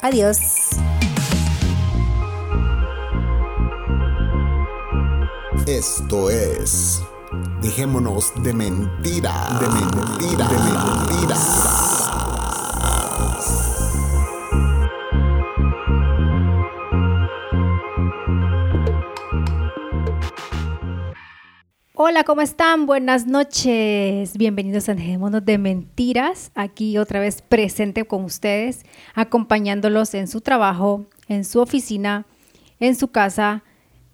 Adiós. Esto es. Dejémonos de mentira. De mentira. De mentira. Hola, ¿cómo están? Buenas noches. Bienvenidos a Dejémonos de Mentiras. Aquí otra vez presente con ustedes, acompañándolos en su trabajo, en su oficina, en su casa,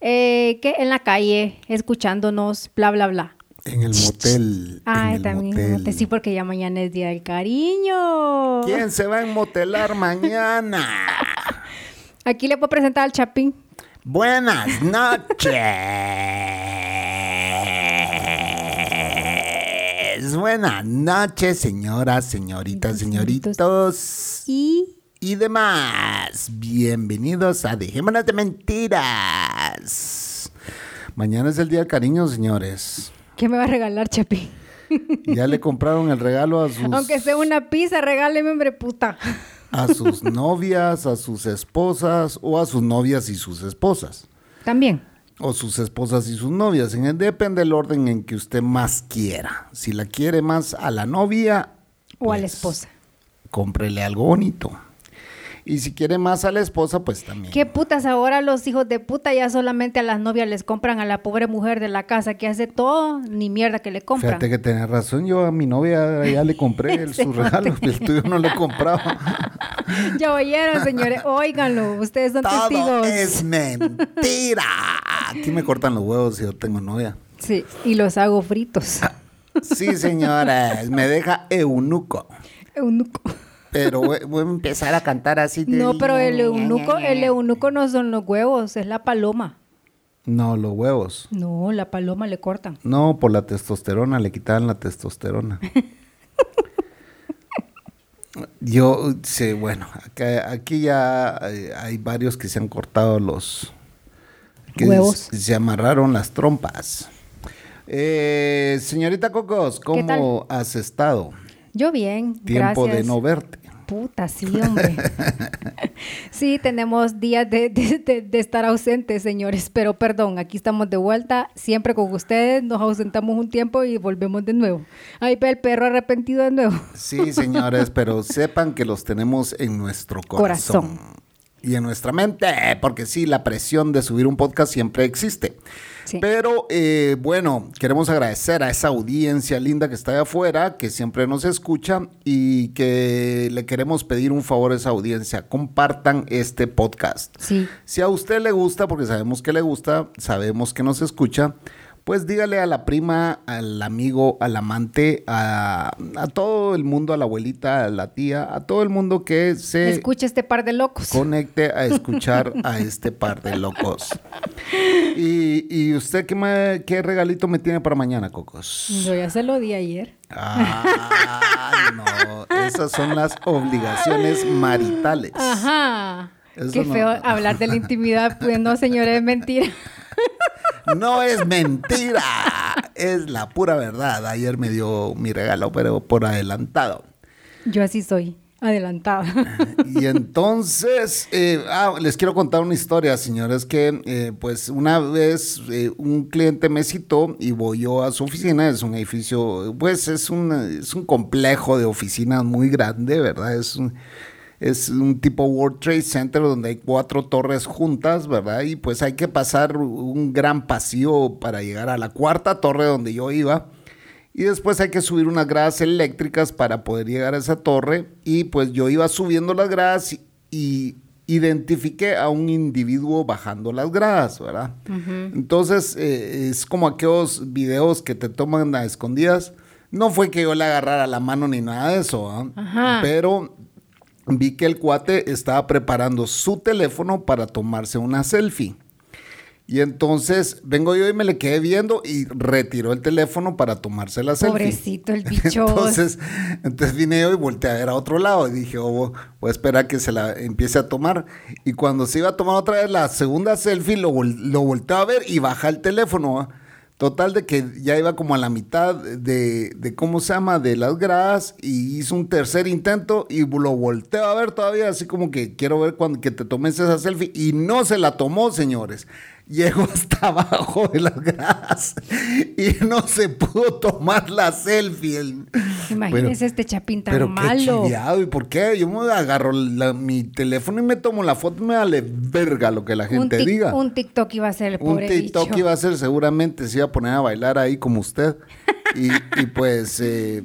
eh, que en la calle, escuchándonos, bla, bla, bla. En el motel. El también motel. motel. Sí, porque ya mañana es Día del Cariño. ¿Quién se va a motelar mañana? Aquí le puedo presentar al Chapín. Buenas noches. Buenas noches, señoras, señoritas, señoritos Y y demás. Bienvenidos a Dejémonos de Mentiras. Mañana es el Día del Cariño, señores. ¿qué me va a regalar, Chapín? Ya le compraron el regalo a sus, Aunque sea una pizza, regáleme, hombre puta. a sus novias, a sus esposas o a sus novias y sus esposas. También. O sus esposas y sus novias. En- Depende del orden en que usted más quiera. Si la quiere más a la novia O a la pues, esposa. cómprele algo bonito. Y si quiere más a la esposa, pues también. ¿Qué putas ahora los hijos de puta ya solamente a las novias les compran a la pobre mujer de la casa que hace todo, ni mierda que le compran? Fíjate que tenés razón, yo a mi novia ya le compré el- Ese sus regalos, el tuyo no le compraba. Ya oyeron, señores, óiganlo, ustedes son Todo testigos. es mentira. Aquí me cortan los huevos si yo tengo novia. Sí, y los hago fritos. Sí, señores, me deja eunuco. Eunuco. Pero voy voy a empezar a cantar así. de- No, pero el eunuco, el eunuco no son los huevos, es la paloma. No, los huevos. No, la paloma le cortan. No, por la testosterona, le quitaban la testosterona. Yo sé, bueno, acá- aquí ya eh, hay varios que se han cortado los que Huevos. Se, amarraron las trompas. Eh, señorita Cocos, ¿cómo has estado? Yo bien, Tiempo gracias. de no verte. Puta, sí, hombre. sí, tenemos días de, de- de- de estar ausentes, señores, pero perdón, aquí estamos de vuelta, siempre con ustedes, nos ausentamos un tiempo y volvemos de nuevo. Ahí ve el perro arrepentido de nuevo. Sí, señores, pero sepan que los tenemos en nuestro corazón. Corazón. Y en nuestra mente, porque sí, la presión de subir un podcast siempre existe. Sí. Pero eh, bueno, queremos agradecer a esa audiencia linda que está allá afuera, que siempre nos escucha y que le queremos pedir un favor a esa audiencia. Compartan este podcast. Sí. Si a usted le gusta, porque sabemos que le gusta, sabemos que nos escucha, pues dígale a la prima, al amigo, al amante, a, a todo el mundo, a la abuelita, a la tía, a todo el mundo que se Escucha este par de locos. conecte a escuchar a este par de locos. ¿Y, y usted qué, me- qué regalito me tiene para mañana, Cocos? Yo ya se lo di ayer. Ah, no, esas son las obligaciones maritales. Ajá. Eso Qué no- feo hablar de la intimidad. Pues no, señores, es mentira. No es mentira, es la pura verdad. Ayer me dio mi regalo, pero por adelantado. Yo así soy, adelantada. Y entonces, eh, ah, les quiero contar una historia, señores, que eh, pues una vez eh, un cliente me citó y voy yo a su oficina, es un edificio, pues es un, es un complejo de oficinas muy grande, ¿verdad? Es un, es un tipo World Trade Center donde hay cuatro torres juntas, ¿verdad? Y pues hay que pasar un gran pasillo para llegar a la cuarta torre donde yo iba. Y después hay que subir unas gradas eléctricas para poder llegar a esa torre. Y pues yo iba subiendo las gradas y, y identifiqué a un individuo bajando las gradas, ¿verdad? Entonces eh, es como aquellos videos que te toman a escondidas. No fue que yo le agarrara la mano ni nada de eso. Ajá. pero vi que el cuate estaba preparando su teléfono para tomarse una selfie. Y entonces vengo yo y me le quedé viendo y retiró el teléfono para tomarse la selfie. Pobrecito el bicho. entonces, entonces vine yo y volteé a ver a otro lado y dije, oh, voy a esperar a que se la empiece a tomar. Y cuando se iba a tomar otra vez la segunda selfie, lo, lo volteé a ver y baja el teléfono. Total de que ya iba como a la mitad de, de, ¿cómo se llama? De las gradas y hizo un tercer intento y lo volteo a ver todavía así como que quiero ver cuando que te tomes esa selfie y no se la tomó, señores llegó hasta abajo de las gradas y no se pudo tomar la selfie. Imagínese este chapín tan pero malo. Qué ¿Y por qué? Yo me agarro mi teléfono y me tomo la foto y me vale verga lo que la gente diga. Un TikTok iba a ser el pobre Un TikTok iba a ser seguramente, se iba a poner a bailar ahí como usted. Y, pues eh,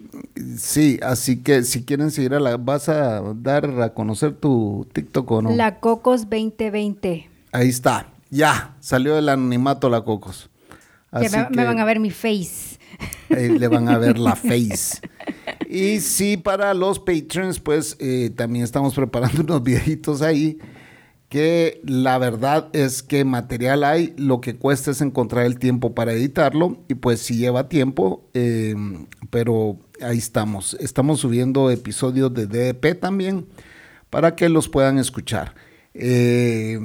sí, así que si quieren seguir a la, vas a dar a conocer tu TikTok o no. La Cocos 2020. Ahí está. Ya, salió del anonimato la Cocos. Así me, me, van a ver mi face. le van a ver la face. Y sí, para los patrons, pues eh, también estamos preparando unos videitos ahí. Que la verdad es que material hay, lo que cuesta es encontrar el tiempo para editarlo. Y pues sí lleva tiempo, eh, pero ahí estamos. Estamos subiendo episodios de DDP también para que los puedan escuchar. Eh,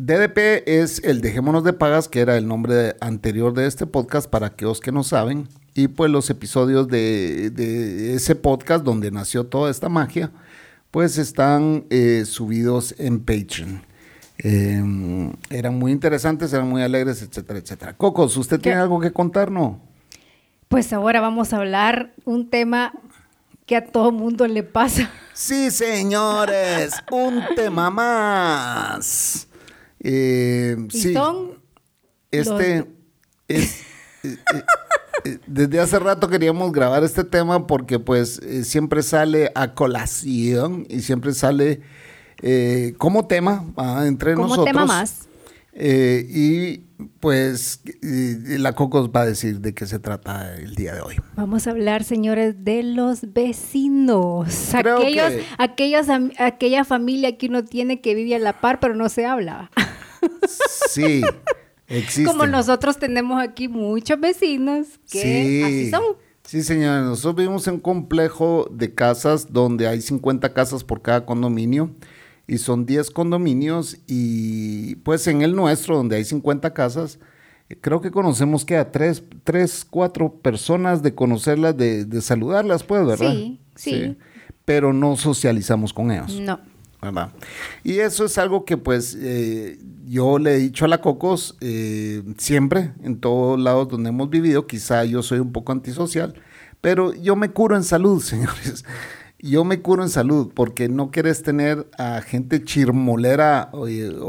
DDP es el Dejémonos de Pagas, que era el nombre anterior de este podcast para aquellos que no saben. Y pues los episodios de, ese podcast donde nació toda esta magia, pues están eh, subidos en Patreon. Em, eran muy interesantes, eran muy alegres, etcétera, etcétera. Cocos, ¿usted tiene algo que contarnos? Pues ahora vamos a hablar un tema que a todo mundo le pasa. Sí, señores, un tema más. Eh, sí, este es, eh, eh, desde hace rato queríamos grabar este tema porque pues siempre sale a colación y siempre sale como tema ah, entre como nosotros. tema más. Y pues la Cocos va a decir de qué se trata el día de hoy. Vamos a hablar, señores, de los vecinos. aquellos, aquellos, aquella familia que uno tiene que vivir a la par, pero no se habla. Sí, existe. Como nosotros tenemos aquí muchos vecinos que así son. Sí, señora, nosotros vivimos en un complejo de casas donde hay 50 casas por cada condominio y son 10 condominios y pues en el nuestro donde hay 50 casas, creo que conocemos que a tres, tres cuatro personas de conocerlas, de, de saludarlas, pues, ¿verdad? Sí, sí, Pero no socializamos con ellos. No. ¿verdad? Y eso es algo que pues eh, yo le he dicho a la Cocos eh, siempre, en todos lados donde hemos vivido, quizá yo soy un poco antisocial, pero yo me curo en salud, señores yo me curo en salud porque no quieres tener a gente chirmolera o,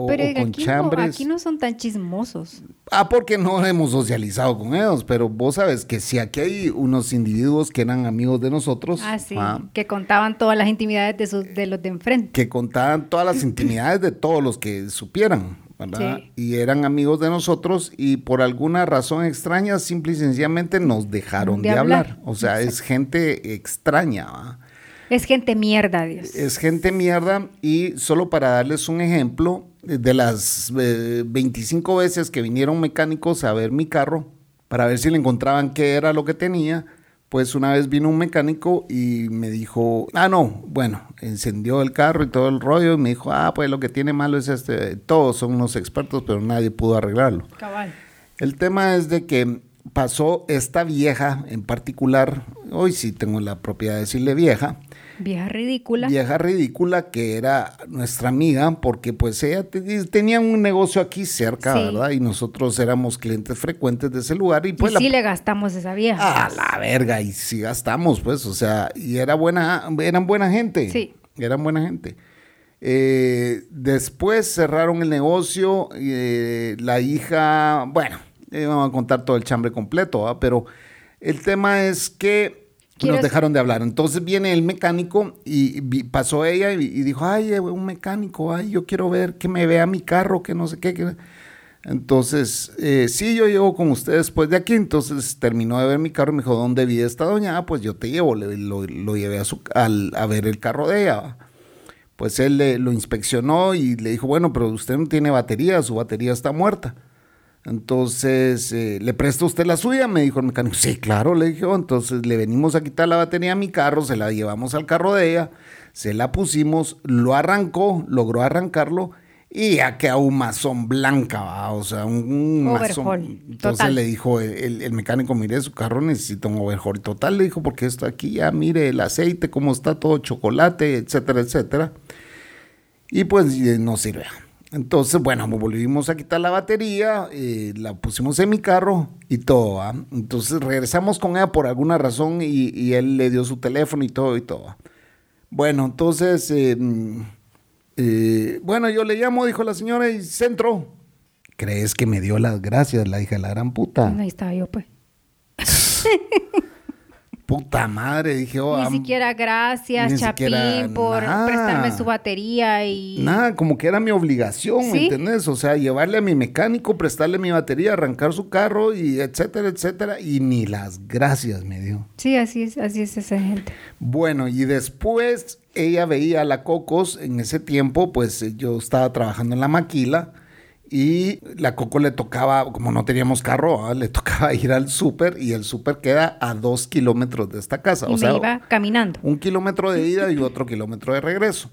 pero con aquí chambres. No, aquí no son tan chismosos. Ah, porque no hemos socializado con ellos, pero vos sabes que si aquí hay unos individuos que eran amigos de nosotros. Ah, sí, ah, que contaban todas las intimidades de, sus, de los de enfrente. Que contaban todas las intimidades de todos los que supieran. ¿verdad? Y eran amigos de nosotros y por alguna razón extraña, simple y sencillamente nos dejaron de, hablar. O sea, es gente extraña. ¿va? Es gente mierda, Dios. Es gente mierda y solo para darles un ejemplo, de las 25 eh, veces que vinieron mecánicos a ver mi carro, para ver si le encontraban qué era lo que tenía, pues una vez vino un mecánico y me dijo, ah, no, bueno, encendió el carro y todo el rollo y me dijo, ah, pues lo que tiene malo es este, todos son unos expertos, pero nadie pudo arreglarlo. Cabal. El tema es de que pasó esta vieja en particular, hoy sí tengo la propiedad de decirle vieja, Vieja ridícula. Vieja ridícula que era nuestra amiga porque pues ella tenía un negocio aquí cerca, ¿verdad? Y nosotros éramos clientes frecuentes de ese lugar y pues... sí le gastamos esa vieja. A la verga, y sí gastamos pues, o sea, y era buena, eran buena gente. Sí. Eran buena gente. Eh, después cerraron el negocio, eh, la hija, bueno, vamos a contar todo el chambre completo, pero el tema es que nos dejaron de hablar. Entonces viene el mecánico y pasó ella y, dijo, ay, eh, un mecánico, ay, yo quiero ver que me vea mi carro, que no sé qué. Entonces, eh, sí, yo llego con usted después de aquí. Entonces terminó de ver mi carro y me dijo, ¿dónde vive esta doña? Ah, pues yo te llevo, lo, lo, llevé a, su, al, a ver el carro de ella. pues él le- lo inspeccionó y le dijo, bueno, pero usted no tiene batería, su batería está muerta. Entonces, eh, ¿le presta usted la suya? Me dijo el mecánico. Sí, claro, le dije. "Oh, Entonces le venimos a quitar la batería a mi carro, se la llevamos al carro de ella, se la pusimos, lo arrancó, logró arrancarlo y ya quedó un mazón blanca, ¿va? o sea, un, un mazón. Entonces total. le dijo el, el- el mecánico, mire, su carro necesita un overhaul total. Le dijo, porque esto aquí ya, mire el aceite, cómo está todo chocolate, etcétera, etcétera. Y pues no sirve. Entonces, bueno, volvimos a quitar la batería, eh, la pusimos en mi carro y todo. ¿va? Entonces regresamos con ella por alguna razón y, y él le dio su teléfono y todo y todo. Bueno, entonces, eh, mm, eh, bueno, yo le llamo, dijo la señora, y se entró. ¿Crees que me dio las gracias, la hija de la gran puta? Ahí estaba yo, pues. Puta madre, dije, oh, Ni am- siquiera gracias, ni Chapín, siquiera por nada. prestarme su batería y... Nada, como que era mi obligación, ¿me Sí. entendés? O sea, llevarle a mi mecánico, prestarle mi batería, arrancar su carro y etcétera, etcétera. Y ni las gracias me dio. Sí, así es, así es esa gente. Bueno, y después ella veía a la Cocos, en ese tiempo, pues eh, yo estaba trabajando en la maquila y la Coco le tocaba, como no teníamos carro, ¿ah? le tocaba ir al súper y el súper queda a dos kilómetros de esta casa. Y o sea, iba caminando. un kilómetro de ida y otro kilómetro de regreso.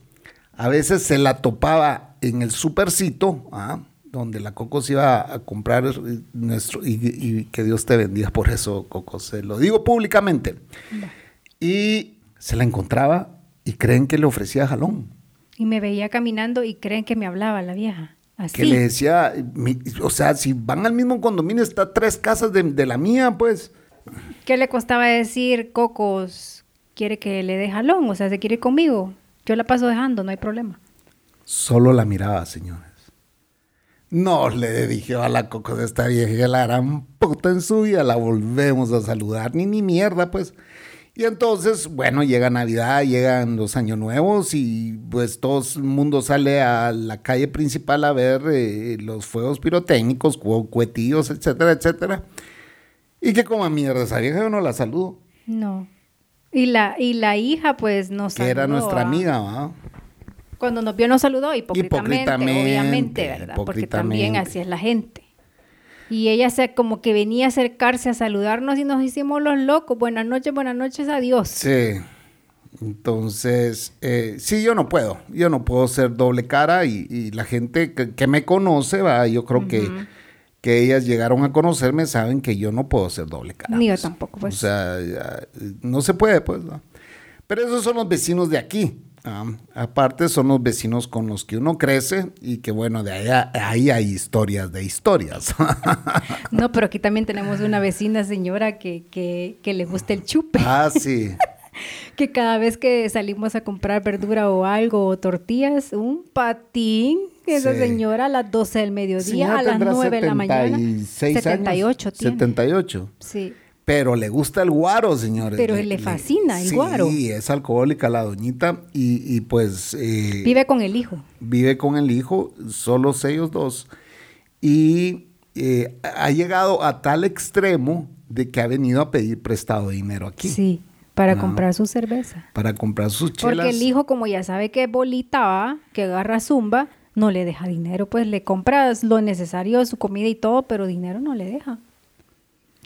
A veces se la topaba en el supercito, ¿ah? donde la Coco se iba a comprar eh, nuestro, y, y que Dios te bendiga por eso, Coco, se lo digo públicamente. Y se la encontraba y creen que le ofrecía jalón. Y me veía caminando y creen que me hablaba la vieja. Así. Que le decía, mi- o sea, si van al mismo condominio, está tres casas de, de la mía, pues. ¿Qué le costaba decir, Cocos, quiere que le dé jalón? O sea, se quiere ir conmigo. Yo la paso dejando, no hay problema. Solo la miraba, señores. No le dije a la coco de esta vieja, la gran puta en su vida, la volvemos a saludar, ni ni mierda, pues. Y entonces, bueno, llega Navidad, llegan los años nuevos y pues todo el mundo sale a la calle principal a ver eh, los fuegos pirotécnicos, cu- cuetillos, etcétera, etcétera. Y que como a mierda esa vieja yo no la saludo, No. Y la, y la hija, pues, nos que era nuestra ¿ah? amiga, ¿va? Cuando nos vio, nos saludó hipócritamente, Hipócritamente, obviamente, ¿verdad? Porque también así es la gente. Y ella se como que venía a acercarse a saludarnos y nos hicimos los locos. Buenas noches, buenas noches, adiós. Sí. Entonces, eh, sí, yo no puedo. Yo no puedo ser doble cara y, y la gente que, que me conoce, va, yo creo que, que ellas llegaron a conocerme, saben que yo no puedo ser doble cara. Ni yo pues. tampoco, pues. O sea, ya, no se puede, pues. ¿no? Pero esos son los vecinos de aquí. Aparte, son los vecinos con los que uno crece y que, bueno, de ahí, a- ahí hay historias de historias. No, pero aquí también tenemos una vecina señora que, que, que le gusta el chupe. ah, sí. Que cada vez que salimos a comprar verdura o algo o tortillas, un patín. Esa Sí. señora a las 12 del mediodía, Señora a las tendrá 9 de la mañana. 76 años. 78 tiene. 78. Sí. Pero le gusta el guaro, señores. Pero le fascina el sí, guaro. Sí, es alcohólica la doñita y, y pues eh, Vive con el hijo. vive con el hijo, solos ellos dos. Y eh, ha llegado a tal extremo de que ha venido a pedir prestado dinero aquí Sí, para comprar su cerveza. para comprar sus chelas. Porque el hijo, como ya sabe que es bolita, ¿va? que agarra zumba, no le deja dinero, pues le compras lo necesario, su comida y todo, pero dinero no le deja.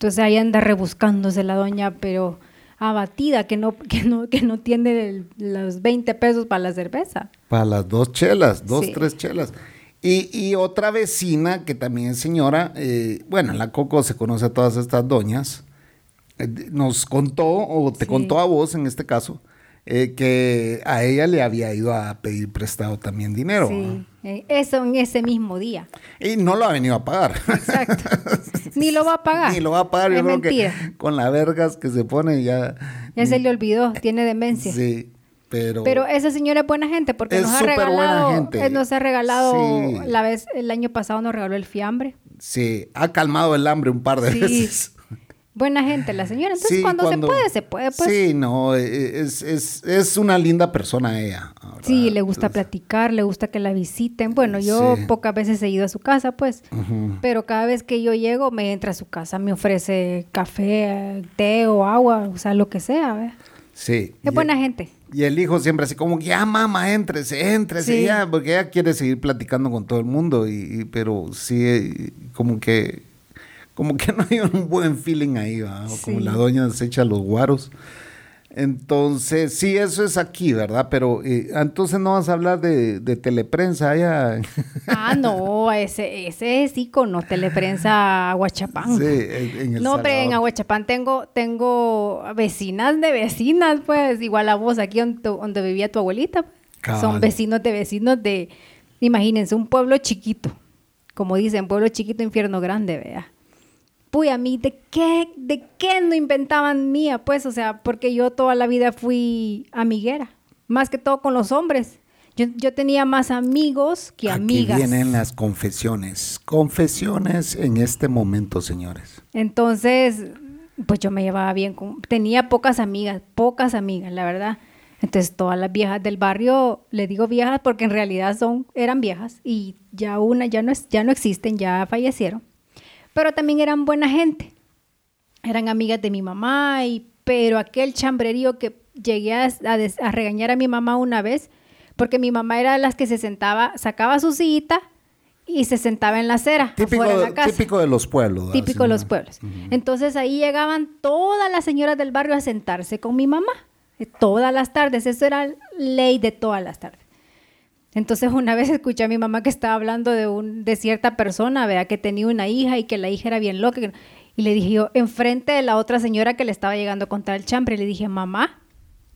Entonces ahí anda rebuscándose la doña, pero abatida, que no, que no, que no tiene el- los 20 pesos para la cerveza. Para las dos chelas, dos, Sí. tres chelas. Y, y otra vecina que también es señora, eh, bueno, la Coco se conoce a todas estas doñas, eh, nos contó, o te Sí. contó a vos en este caso, eh, que a ella le había ido a pedir prestado también dinero. Sí, eh, eso en ese mismo día. Y no lo ha venido a pagar. Exacto. Ni lo va a pagar. Ni lo va a pagar. Yo Es creo mentira. que con las vergas que se pone ya. Ya se le olvidó, tiene demencia. Sí, pero. Pero esa señora es buena gente porque Es nos ha regalado, gente. eh, nos ha regalado Sí. la vez el año pasado nos regaló el fiambre. Sí, ha calmado el hambre un par de Sí. veces. Buena gente la señora. Entonces Sí, cuando, se puede, se puede, pues. Sí, no, eh, es, es, es una linda persona ella. ¿verdad? Sí, le gusta Entonces, platicar, le gusta que la visiten. Bueno, yo Sí. pocas veces he ido a su casa, pues. Pero cada vez que yo llego, me entra a su casa, me ofrece café, té o agua, o sea, lo que sea. ¿ve? Sí. Es buena gente. Y el hijo siempre así como, ya mamá, éntrese, éntrese, Sí. ya, porque ella quiere seguir platicando con todo el mundo, y, y- pero sí, como que, como que no hay un buen feeling ahí. O como la doña se echa los guaros. Entonces, sí, eso es aquí, ¿verdad? Pero eh, entonces no vas a hablar de, de teleprensa allá. Ah, no, ese, ese es ícono, teleprensa Aguachapán. sí, en, El No, pero en. Aguachapán tengo, tengo vecinas de vecinas, pues, igual a vos, aquí donde vivía tu abuelita. pues. Cabal. Son vecinos de vecinos de, imagínense, un pueblo chiquito. Como dicen, pueblo chiquito, infierno grande, vea. Puy, a mí, ¿de qué, ¿de qué no inventaban mía? Pues, o sea, porque yo toda la vida fui amiguera, más que todo con los hombres. Yo, yo tenía más amigos que amigas. Aquí vienen las confesiones. Confesiones en este momento, señores. Entonces, pues yo me llevaba bien con... Tenía pocas amigas, pocas amigas, la verdad. Entonces, todas las viejas del barrio, le digo viejas porque en realidad son, eran viejas y ya una ya no, es, ya no existen, ya fallecieron. Pero también eran buena gente. Eran amigas de mi mamá, y, pero aquel chambrerío que llegué a, a des- a regañar a mi mamá una vez, porque mi mamá era de las que se sentaba, sacaba su sillita y se sentaba en la acera, Típico, de la casa. típico de los pueblos. ¿verdad? Típico de los pueblos. Entonces ahí llegaban todas las señoras del barrio a sentarse con mi mamá. eh, Todas las tardes. Eso era ley de todas las tardes. Entonces una vez escuché a mi mamá que estaba hablando de, un, de cierta persona, vea, que tenía una hija y que la hija era bien loca. Y le dije yo, enfrente de la otra señora que le estaba llegando a contar el chambre, le dije, mamá,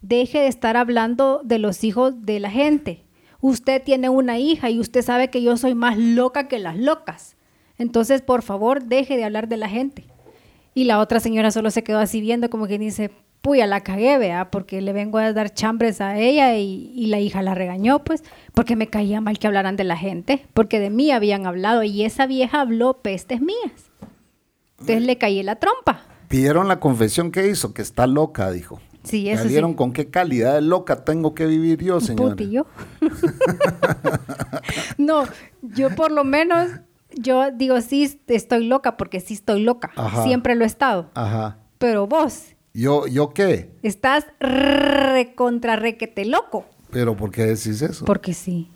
deje de estar hablando de los hijos de la gente. Usted tiene una hija y usted sabe que yo soy más loca que las locas. Entonces, por favor, deje de hablar de la gente. Y la otra señora solo se quedó así viendo como que dice, puya, la cagué, vea, porque le vengo a dar chambres a ella y, y la hija la regañó, pues, porque me caía mal que hablaran de la gente, porque de mí habían hablado y esa vieja habló pestes mías. Entonces le caí la trompa. Pidieron la confesión que hizo, que está loca, dijo. Sí, ¿Ya eso sí. vieron con qué calidad de loca tengo que vivir yo, señor? Puti, yo. no, yo por lo menos, yo digo, sí, estoy loca porque sí estoy loca. Ajá. Siempre lo he estado. Ajá. Pero vos ¿Yo, ¿Yo qué? estás recontra requete loco. ¿Pero por qué decís eso? Porque sí.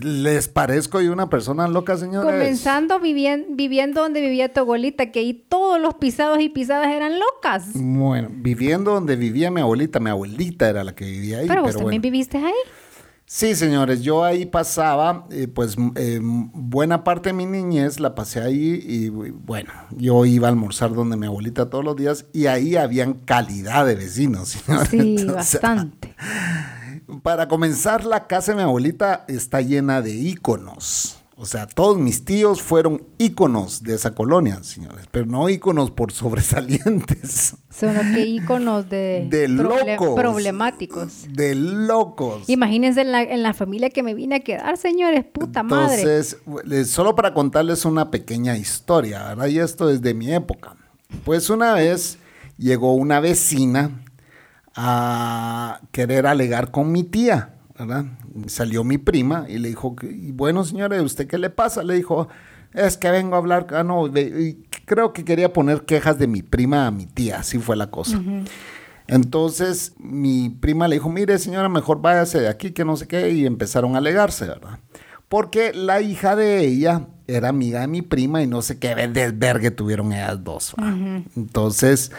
¿Les parezco yo una persona loca, señores? Comenzando vivien- viviendo donde vivía tu abuelita, que ahí todos los pisados y pisadas eran locas. Bueno, viviendo donde vivía mi abuelita, mi abuelita era la que vivía ahí. pero vos pero también bueno. viviste ahí. Sí, señores, yo ahí pasaba, eh, pues eh, buena parte de mi niñez la pasé ahí y bueno, yo iba a almorzar donde mi abuelita todos los días y ahí habían calidad de vecinos. señores. Sí, bastante. para comenzar, la casa de mi abuelita está llena de íconos. O sea, todos mis tíos fueron íconos de esa colonia, señores, pero no íconos por sobresalientes, Son los que íconos de, de proble- locos. problemáticos. De locos. Imagínense en la, en la familia que me vine a quedar, señores, puta madre. Entonces, eh, solo para contarles una pequeña historia, ¿verdad? Y esto es de mi época. Pues una vez llegó una vecina a querer alegar con mi tía, ¿verdad? Salió mi prima y le dijo, y bueno, señora, ¿usted qué le pasa? Le dijo, es que vengo a hablar, ah, no, y creo que quería poner quejas de mi prima a mi tía, así fue la cosa. Entonces mi prima le dijo, mire señora, mejor váyase de aquí, que no sé qué, y empezaron a alegarse, ¿verdad? Porque la hija de ella era amiga de mi prima y no sé qué desvergue tuvieron ellas dos. Entonces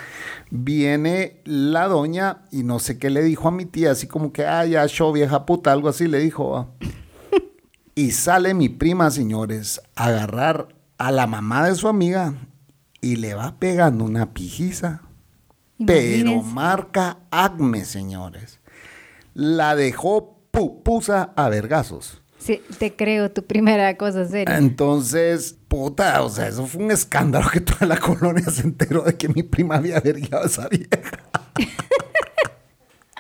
viene la doña y no sé qué le dijo a mi tía, así como que, ah, ya, show vieja puta, algo así le dijo. y sale mi prima, señores, a agarrar a la mamá de su amiga y le va pegando una pijiza. Pero marca Acme, señores. La dejó pupusa a vergazos. Sí, te creo, tu primera cosa seria. Entonces, puta, o sea, eso fue un escándalo que toda la colonia se enteró de que mi prima había vergueado a esa vieja.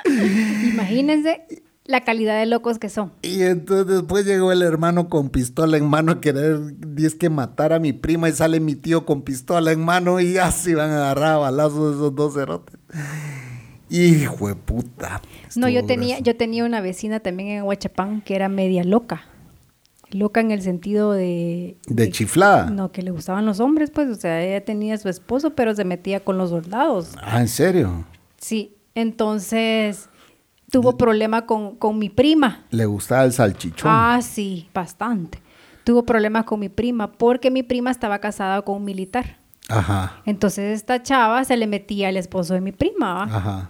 Imagínense la calidad de locos que son. Y entonces después llegó el hermano con pistola en mano a querer, dice que matar a mi prima y sale mi tío con pistola en mano y ya se iban a agarrar a balazos esos dos cerotes. Hijo de puta. No, yo tenía, grueso. yo tenía una vecina también en Huachapán que era media loca. Loca en el sentido de... De chiflada. No, que le gustaban los hombres, pues, o sea, ella tenía a su esposo, pero se metía con los soldados. Ah, ¿en serio? Sí, Entonces tuvo problema con, con mi prima. ¿Le gustaba el salchichón? Ah, sí, bastante. Tuvo problemas con mi prima porque mi prima estaba casada con un militar. Ajá. Entonces esta chava se le metía al esposo de mi prima. ¿va? Ajá.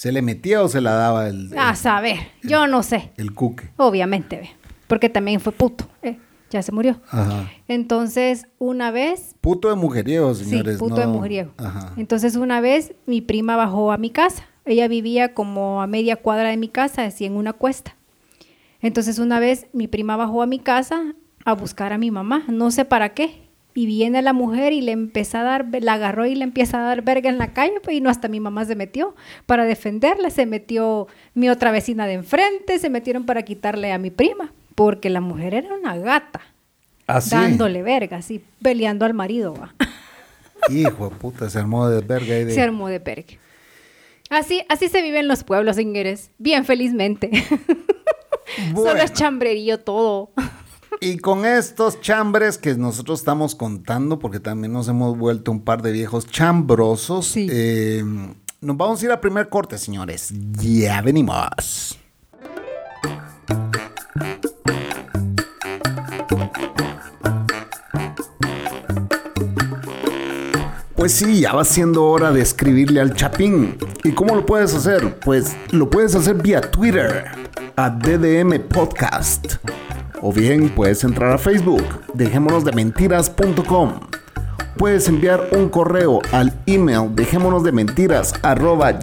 ¿Se le metía o se la daba el, A el, saber, yo no sé. el cuque? Obviamente, ve. Porque también fue puto. eh, Ya se murió. Ajá. Entonces, una vez Puto de mujeriego, señores. sí, puto de no- mujeriego. Ajá. Entonces, una vez mi prima bajó a mi casa. Ella vivía como a media cuadra de mi casa, así en una cuesta. Entonces, una vez mi prima bajó a mi casa a buscar a mi mamá, no sé para qué. Y viene la mujer y le empezó a dar, la agarró y le empieza a dar verga en la calle, pues, y no hasta mi mamá se metió para defenderla. Se metió mi otra vecina de enfrente, se metieron para quitarle a mi prima, porque la mujer era una gata, Así. dándole verga, así, peleando al marido. ¿va? Hijo de puta, se armó de verga y de... Se armó de verga. Así, así se vive en los pueblos, señores. Bien felizmente. Solo es chambrerío todo. Y con estos chambres que nosotros estamos contando, porque también nos hemos vuelto un par de viejos chambrosos, Sí. eh, nos vamos a ir al primer corte, señores. Ya venimos. Pues sí, ya va siendo hora de escribirle al Chapín. ¿Y cómo lo puedes hacer? Pues lo puedes hacer vía Twitter, a DDM Podcast. O bien puedes entrar a Facebook, dejémonos de mentiras.com. Puedes enviar un correo al email dejémonos de mentiras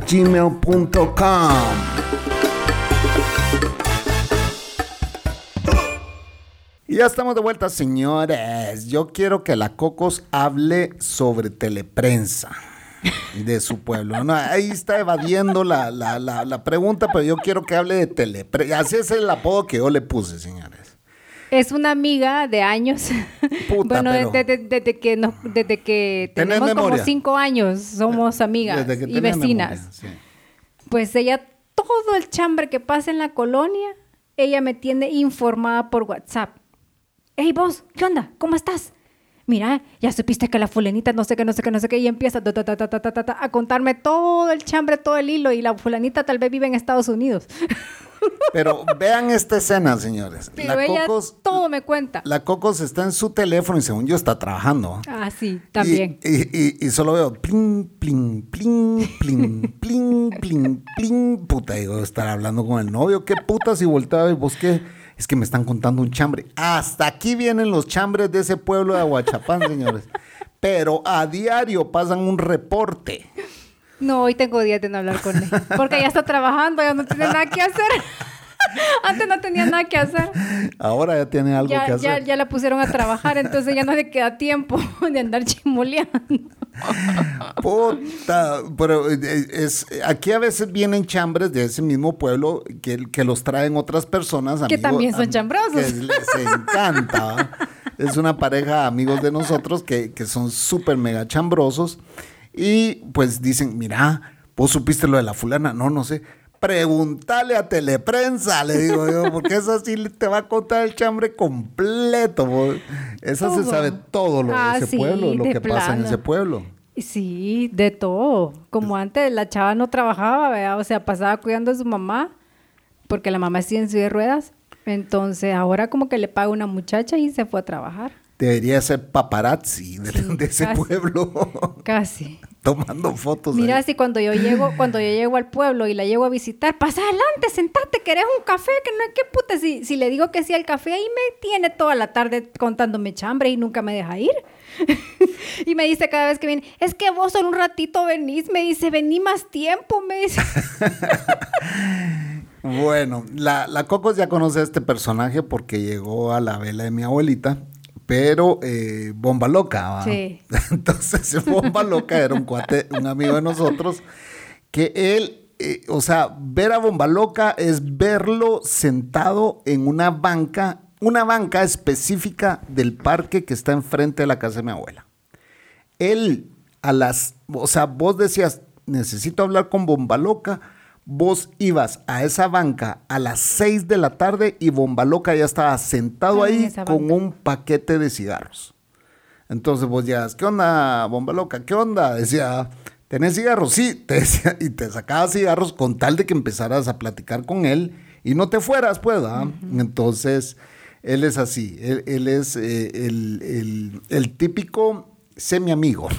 gmail.com. Ya estamos de vuelta, señores. Yo quiero que la Cocos hable sobre teleprensa de su pueblo. No, ahí está evadiendo la, la- la- la pregunta, pero yo quiero que hable de teleprensa. Así es el apodo que yo le puse, señores es una amiga de años. Bueno, pero... desde, desde, que nos, desde tenemos como cinco años somos amigas y vecinas. Pues ella, todo el chambre que pasa en la colonia, ella me tiene informada por WhatsApp. Hey vos, ¿qué onda? ¿Cómo estás? Mira, ya supiste que la fulanita no sé qué, no sé qué, no sé qué, y empieza ta, ta, a contarme todo el chambre, todo el hilo, y la fulanita tal vez vive en Estados Unidos. Pero vean esta escena, señores. Pero la ella Cocos, todo me cuenta. la Cocos está en su teléfono y según yo está trabajando. Ah, sí, también. Y, y- y- y solo veo plin, plin, plin, plin, plin, plin, plin. Puta, digo, estar hablando con el novio. ¿Qué puta si volteaba y vos qué? Es que me están contando un chambre. Hasta aquí vienen los chambres de ese pueblo de Aguachapán, señores. Pero a diario pasan un reporte. No, hoy tengo días de no hablar con él. Porque ya está trabajando, ya no tiene nada que hacer. Antes no tenía nada que hacer. Ahora ya tiene algo que hacer. ya, ya la pusieron a trabajar, entonces ya no le queda tiempo de andar chimoleando. Puta, pero eh, es, aquí a veces vienen chambres de ese mismo pueblo que, que los traen otras personas. Que también son am- chambrosos. Que les encanta. Es una pareja de amigos de nosotros que, que son súper mega chambrosos. Y pues dicen, mira, vos supiste lo de la fulana. No, no sé. Pregúntale a Teleprensa, le digo yo, porque esa sí te va a contar el chambre completo. vos. Esa se sabe todo lo Ah, de ese sí, pueblo, lo que pasa en ese pueblo. Sí, de todo. Como antes la chava no trabajaba, ¿verdad? o sea, pasaba cuidando a su mamá, porque la mamá sigue en silla de ruedas. Entonces ahora como que le paga una muchacha y se fue a trabajar. Debería ser paparazzi de, de ese casi. pueblo, Casi. tomando fotos. Mira, ahí. si cuando yo llego, cuando yo llego al pueblo y la llego a visitar, pasa adelante, sentate, ¿querés un café? Que no es que puta, si, si le digo que sí al café, ahí me tiene toda la tarde contándome chambre y nunca me deja ir. y me dice cada vez que viene, es que vos solo un ratito venís, me dice, vení más tiempo, me dice. Bueno, la, la Cocos ya conoce a este personaje porque llegó a la vela de mi abuelita, pero eh, Bomba Loca. Sí. Entonces, Bomba Loca era un cuate, un amigo de nosotros, que él, eh, o sea, ver a Bomba Loca es verlo sentado en una banca, una banca específica del parque que está enfrente de la casa de mi abuela. Él, a las, o sea, vos decías, necesito hablar con Bomba Loca, vos ibas a esa banca a las 6 de la tarde y Bomba Loca ya estaba sentado Ah, ahí con un paquete de cigarros. Entonces vos llegas, ¿qué onda, Bomba Loca? ¿Qué onda? Decía, ¿tenés cigarros? Sí, te decía, y te sacaba cigarros con tal de que empezaras a platicar con él y no te fueras, pues, ¿ah? Entonces, él es así, él, es eh, el, el, el típico semi-amigo.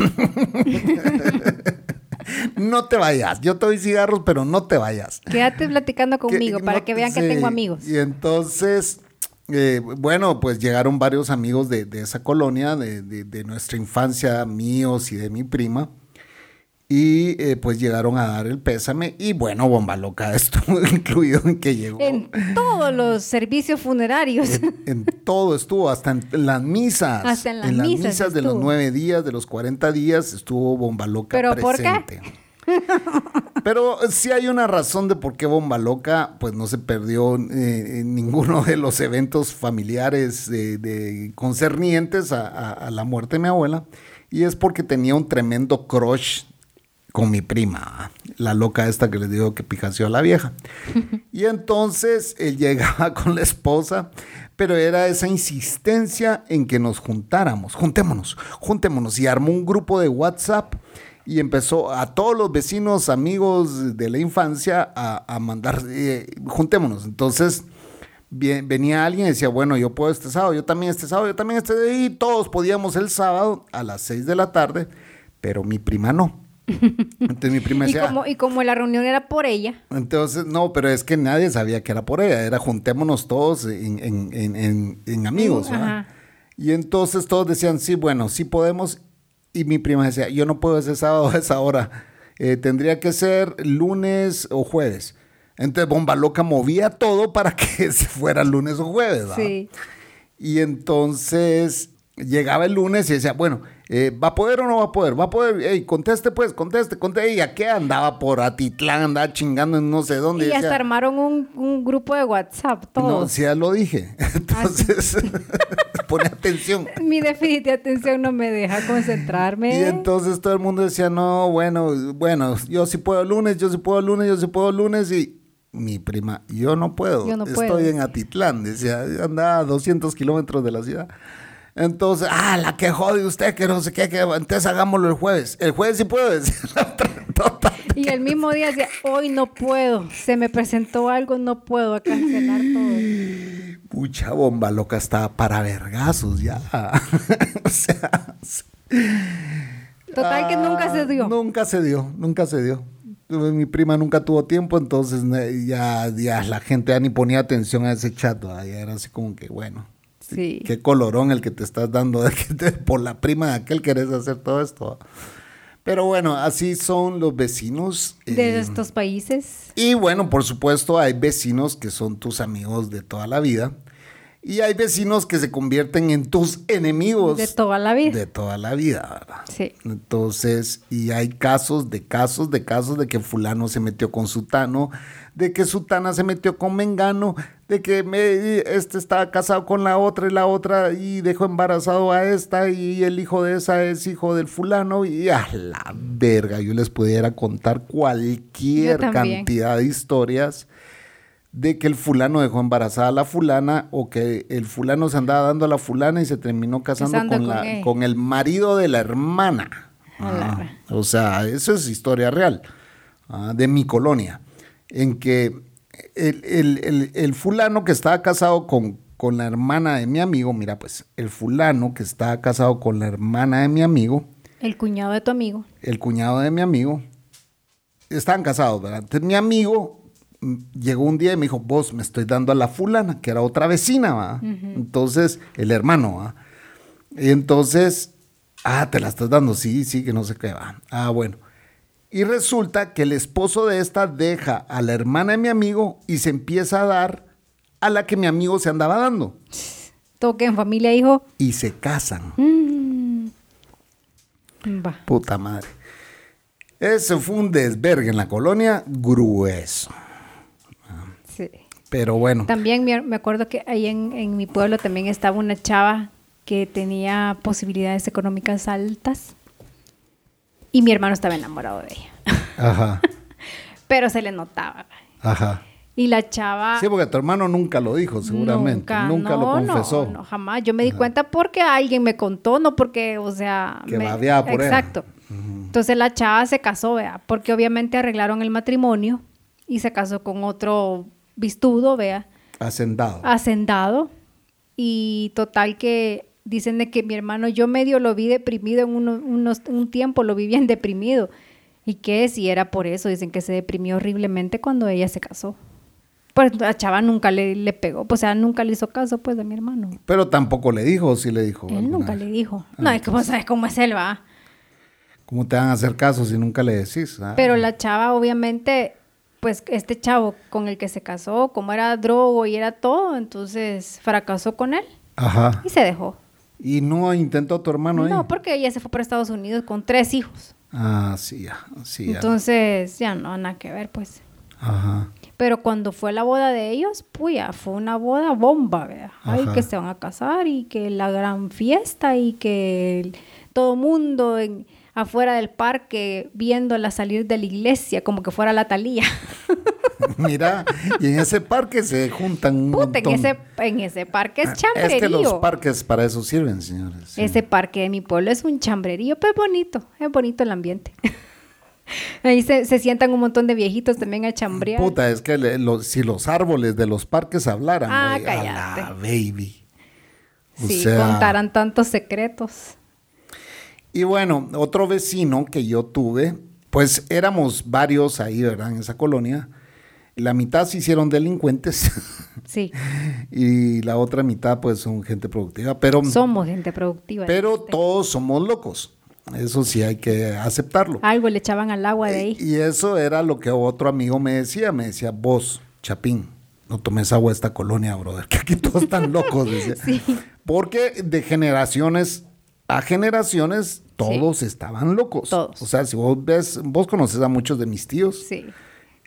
no te vayas. Yo te doy cigarros, pero no te vayas. Quédate platicando conmigo para que vean que tengo amigos. Y entonces, eh, bueno, pues llegaron varios amigos de, esa colonia, de, de, nuestra infancia, míos y de mi prima. Y eh, pues llegaron a dar el pésame y bueno, bomba loca estuvo incluido en que llegó. En todos los servicios funerarios. En, todo estuvo, hasta en las misas. Hasta en las, misas, de los nueve días, de los cuarenta días, estuvo bomba loca ¿Pero presente. ¿por qué? Pero si hay una razón de por qué Bomba Loca, pues no se perdió eh, en ninguno de los eventos familiares de, concernientes a, a, la muerte de mi abuela. Y es porque tenía un tremendo crush con mi prima, la loca esta que le digo que pijació a la vieja. Y entonces él llegaba con la esposa, pero era esa insistencia en que nos juntáramos, juntémonos, juntémonos. Y armó un grupo de WhatsApp y empezó a todos los vecinos, amigos de la infancia a, mandar, eh, juntémonos. Entonces venía alguien y decía, bueno, yo puedo este sábado, yo también este sábado, yo también este, y todos podíamos el sábado a las 6 de la tarde, pero mi prima no. Entonces mi prima decía... ¿Y como, y como la reunión era por ella. Entonces, no, pero es que nadie sabía que era por ella, era juntémonos todos en, en, en, en amigos. Y entonces todos decían, sí, bueno, sí podemos. Y mi prima decía, yo no puedo ese sábado a esa hora, eh, tendría que ser lunes o jueves. Entonces Bomba Loca movía todo para que se fuera lunes o jueves. Sí. Y entonces llegaba el lunes y decía, bueno, eh, ¿Va a poder o no va a poder? ¿Va a poder? Ey, conteste pues, conteste, conteste. ¿Y a qué andaba por Atitlán? Andaba chingando en no sé dónde. Y hasta armaron un, grupo de WhatsApp, todos. No, sí, ya lo dije. Entonces, pone atención. Mi déficit de atención no me deja concentrarme. Y entonces todo el mundo decía, no, bueno, bueno, yo sí puedo lunes, yo sí puedo lunes, yo sí puedo lunes. Y mi prima, yo no puedo. Yo no Estoy en Atitlán. Decía, andaba a 200 kilómetros de la ciudad. Entonces, ah, la que jode usted, que no sé qué, que entonces hagámoslo el jueves. El jueves sí puedo decir Y el mismo día decía, hoy no puedo, se me presentó algo, no puedo cancelar todo. Mucha bomba loca estaba para vergazos ya. o sea. Total que nunca se dio. Nunca se dio, nunca se dio. Mi prima nunca tuvo tiempo, entonces ya, ya la gente ya ni ponía atención a ese chat. Ya era así como que, bueno, Qué colorón el que te estás dando de que por la prima de aquel querés hacer todo esto. Pero bueno, así son los vecinos. De eh, estos países. Y bueno, por supuesto, hay vecinos que son tus amigos de toda la vida. Y hay vecinos que se convierten en tus enemigos. De toda la vida. De toda la vida, ¿verdad? Sí. Entonces, y hay casos de casos de casos de que fulano se metió con sutano, de que Sutana se metió con Mengano, de que me, este estaba casado con la otra y la otra y dejó embarazado a esta y el hijo de esa es hijo del fulano y a la verga, yo les pudiera contar cualquier cantidad de historias de que el fulano dejó embarazada a la fulana o que el fulano se andaba dando a la fulana y se terminó casando, con, la, con el marido de la hermana. Ah, o sea, eso es historia real ah, de mi colonia en que el, fulano que estaba casado con, con, la hermana de mi amigo, mira, pues el fulano que estaba casado con la hermana de mi amigo. El cuñado de tu amigo. El cuñado de mi amigo. Estaban casados, ¿verdad? Entonces mi amigo mm, llegó un día y me dijo, vos me estoy dando a la fulana, que era otra vecina, ¿va? Entonces, el hermano, ¿va? Y entonces, ah, te la estás dando, sí, sí, que no sé qué, va. Ah, bueno. Y resulta que el esposo de esta deja a la hermana de mi amigo y se empieza a dar a la que mi amigo se andaba dando. Toque en familia, hijo. Y se casan. Mm. Puta madre. Ese fue un desvergue en la colonia grueso. Sí. Pero bueno. También me acuerdo que ahí en, en mi pueblo también estaba una chava que tenía posibilidades económicas altas y mi hermano estaba enamorado de ella. Ajá. Pero se le notaba. Ajá. Y la chava. Sí, porque tu hermano nunca lo dijo, seguramente. Nunca, lo confesó. No, no, jamás. Yo me di cuenta porque alguien me contó, no porque, o sea. Que me... por Exacto. Entonces la chava se casó, vea, porque obviamente arreglaron el matrimonio y se casó con otro vistudo, vea. Hacendado. Hacendado. Y total que dicen de que mi hermano, yo medio lo vi deprimido en unos, un tiempo, lo vi bien deprimido. ¿Y qué? Si era por eso, dicen que se deprimió horriblemente cuando ella se casó. Pues la chava nunca le, le pegó, pues, o sea, nunca le hizo caso, pues, de mi hermano. Pero tampoco le dijo, sí le dijo. Él nunca le dijo. No, es que vos sabes cómo es él, va. ¿Cómo te van a hacer caso si nunca le decís? Ah. Pero la chava, obviamente, pues este chavo con el que se casó, como era drogo y era todo, entonces fracasó con él. Ajá. Y se dejó. ¿Y no intentó tu hermano No, porque ella se fue para Estados Unidos con tres hijos. Ah, sí, ya. Sí, Entonces, ya no, nada que ver, pues. Ajá. Pero cuando fue la boda de ellos, puya, fue una boda bomba, ¿verdad? Ay, que se van a casar y que la gran fiesta y que todo mundo en afuera del parque viéndola salir de la iglesia como que fuera la talía. Mira, y en ese parque se juntan un Puta, En, ese, en ese parque es chambrerío. Es que los parques para eso sirven, señores. Ese parque de mi pueblo es un chambrerío, pero es bonito, es bonito el ambiente. Ahí se, sientan un montón de viejitos también a chambrear. Puta, es que si los árboles de los parques hablaran, ah, cállate. baby. sí, contaran tantos secretos. Y bueno, otro vecino que yo tuve, pues éramos varios ahí, ¿verdad? En esa colonia. La mitad se hicieron delincuentes. Sí. y la otra mitad, pues, son gente productiva. Pero, somos gente productiva. Pero todos somos locos. Eso sí hay que aceptarlo. Algo le echaban al agua de ahí. Y eso era lo que otro amigo me decía. Me decía, vos, Chapín, no tomes agua de esta colonia, brother, que aquí todos están locos. Decía. sí. Porque de generaciones a generaciones todos estaban locos. Todos. O sea, si vos ves, vos conoces a muchos de mis tíos. Sí.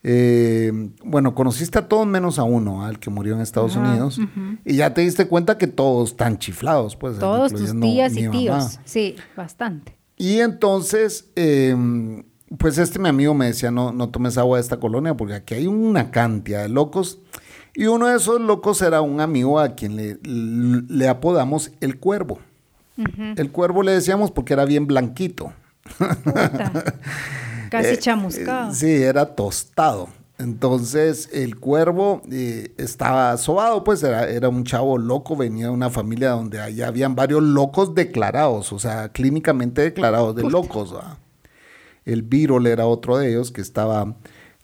Eh, bueno, conociste a todos menos a uno, al que murió en Estados Unidos. Y ya te diste cuenta que todos están chiflados, pues. Todos tus tías y tíos. Sí, bastante. Y entonces, em, pues este mi amigo me decía, no, no tomes agua de esta colonia porque aquí hay una cantidad de locos. Y uno de esos locos era un amigo a quien le, le apodamos el cuervo. El cuervo le decíamos porque era bien blanquito. Casi eh, chamuscado. sí, era tostado. Entonces el cuervo eh, estaba sobado, pues era, era, un chavo loco, venía de una familia donde allá habían varios locos declarados, o sea, clínicamente declarados de locos. El Beetle era otro de ellos que estaba,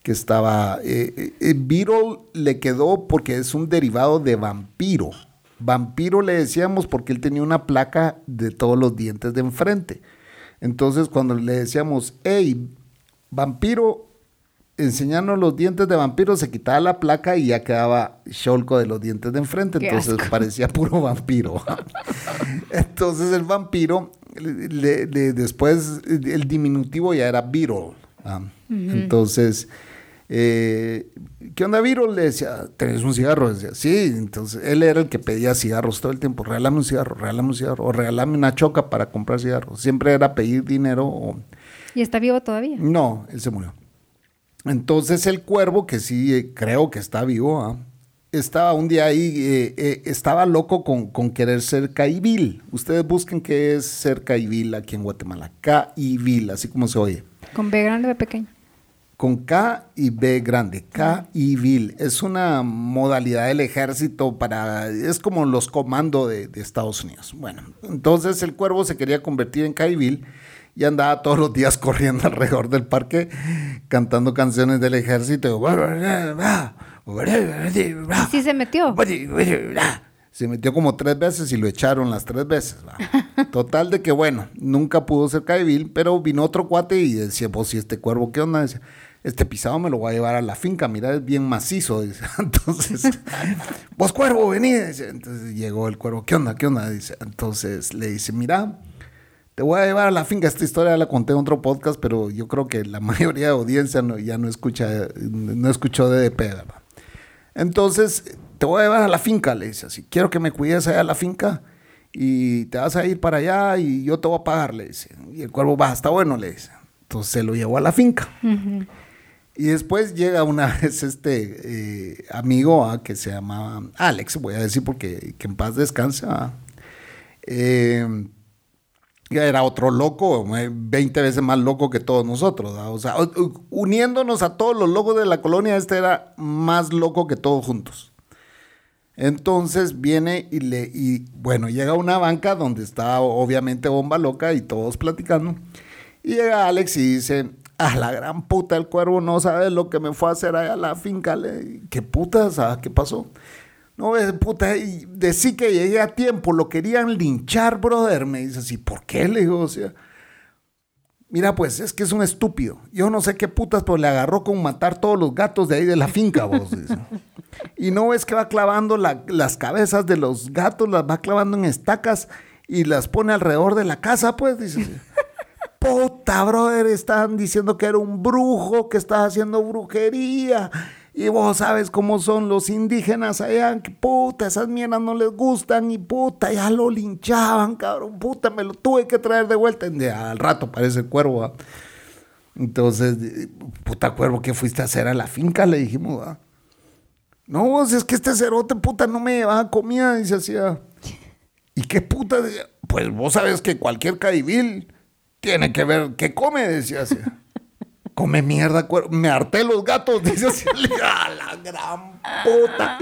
que estaba, eh, Beetle le quedó porque es un derivado de vampiro. Vampiro le decíamos porque él tenía una placa de todos los dientes de enfrente. Entonces, cuando le decíamos, hey, vampiro, enseñarnos los dientes de vampiro, se quitaba la placa y ya quedaba cholco de los dientes de enfrente. Entonces parecía puro vampiro. Entonces, el vampiro, después, el diminutivo ya era Beetle. Entonces, eh, ¿qué onda, Viro? Le decía, ¿tenés un cigarro? Decía, sí. Entonces, él era el que pedía cigarros todo el tiempo. Regálame un cigarro, regálame un cigarro. O regálame una choca para comprar cigarros. Siempre era pedir dinero. ¿Y está vivo todavía? No, él se murió. Entonces, el cuervo, que sí eh, creo que está vivo, ¿ah? estaba un día ahí, eh, estaba loco con, con, querer ser caibil. Ustedes busquen qué es ser caibil aquí en Guatemala. Caibil, así como se oye. ¿Con B grande o B pequeño? Con K y B grande, K y VIL. Es una modalidad del ejército para, es como los comandos de, Estados Unidos. Bueno, entonces el cuervo se quería convertir en K y VIL y andaba todos los días corriendo alrededor del parque cantando canciones del ejército. ¿Y sí se metió? Se metió como tres veces y lo echaron las tres veces. Total de que, bueno, nunca pudo ser K-Bill, pero vino otro cuate y decía, pues, si este cuervo, ¿qué onda? Decía, este pisado me lo voy a llevar a la finca, mira, es bien macizo. Dice. Entonces, vos cuervo, vení. Entonces llegó el cuervo, ¿qué onda? ¿Qué onda? Dice. Entonces le dice, mira, te voy a llevar a la finca. Esta historia la conté en otro podcast, pero yo creo que la mayoría de audiencia ya no escucha, no escuchó DDP, ¿verdad? Entonces, te voy a llevar a la finca, le dice así. Quiero que me cuides allá a la finca y te vas a ir para allá y yo te voy a pagar, le dice. Y el cuervo va, está bueno, le dice. Entonces se lo llevó a la finca. Y después llega una vez este eh, amigo ah, que se llamaba Alex, voy a decir porque que en paz descansa. Eh, era otro loco, 20 veces más loco que todos nosotros. O sea, uniéndonos a todos los locos de la colonia, este era más loco que todos juntos. Entonces viene y le, y bueno, llega a una banca donde está obviamente Bomba Loca y todos platicando. Y llega Alex y dice, a la gran puta, el cuervo no sabe lo que me fue a hacer allá a la finca. Le, ¿Qué puta? ¿Qué pasó? No, es puta, y decí que llegué a tiempo, lo querían linchar, brother. Me dice así, ¿por qué? Le digo, o sea, mira, pues es que es un estúpido. Yo no sé qué putas, pero le agarró con matar todos los gatos de ahí de la finca, vos. Y no es que va clavando las cabezas de los gatos, las va clavando en estacas y las pone alrededor de la casa, pues, dice. Puta, brother, estaban diciendo que era un brujo, que estaba haciendo brujería y vos sabes cómo son los indígenas allá, que puta, esas mierdas no les gustan y puta, ya lo linchaban, cabrón, puta, me lo tuve que traer de vuelta. al rato parece el cuervo, Entonces, puta cuervo, ¿qué fuiste a hacer a la finca? Le dijimos, No, vos, es que este cerote, puta, no me llevaba comida, dice así. ¿Y qué puta? Pues vos sabes que cualquier caibil tiene que ver qué come, decía así come mierda, me harté los gatos, dice así, a la gran puta.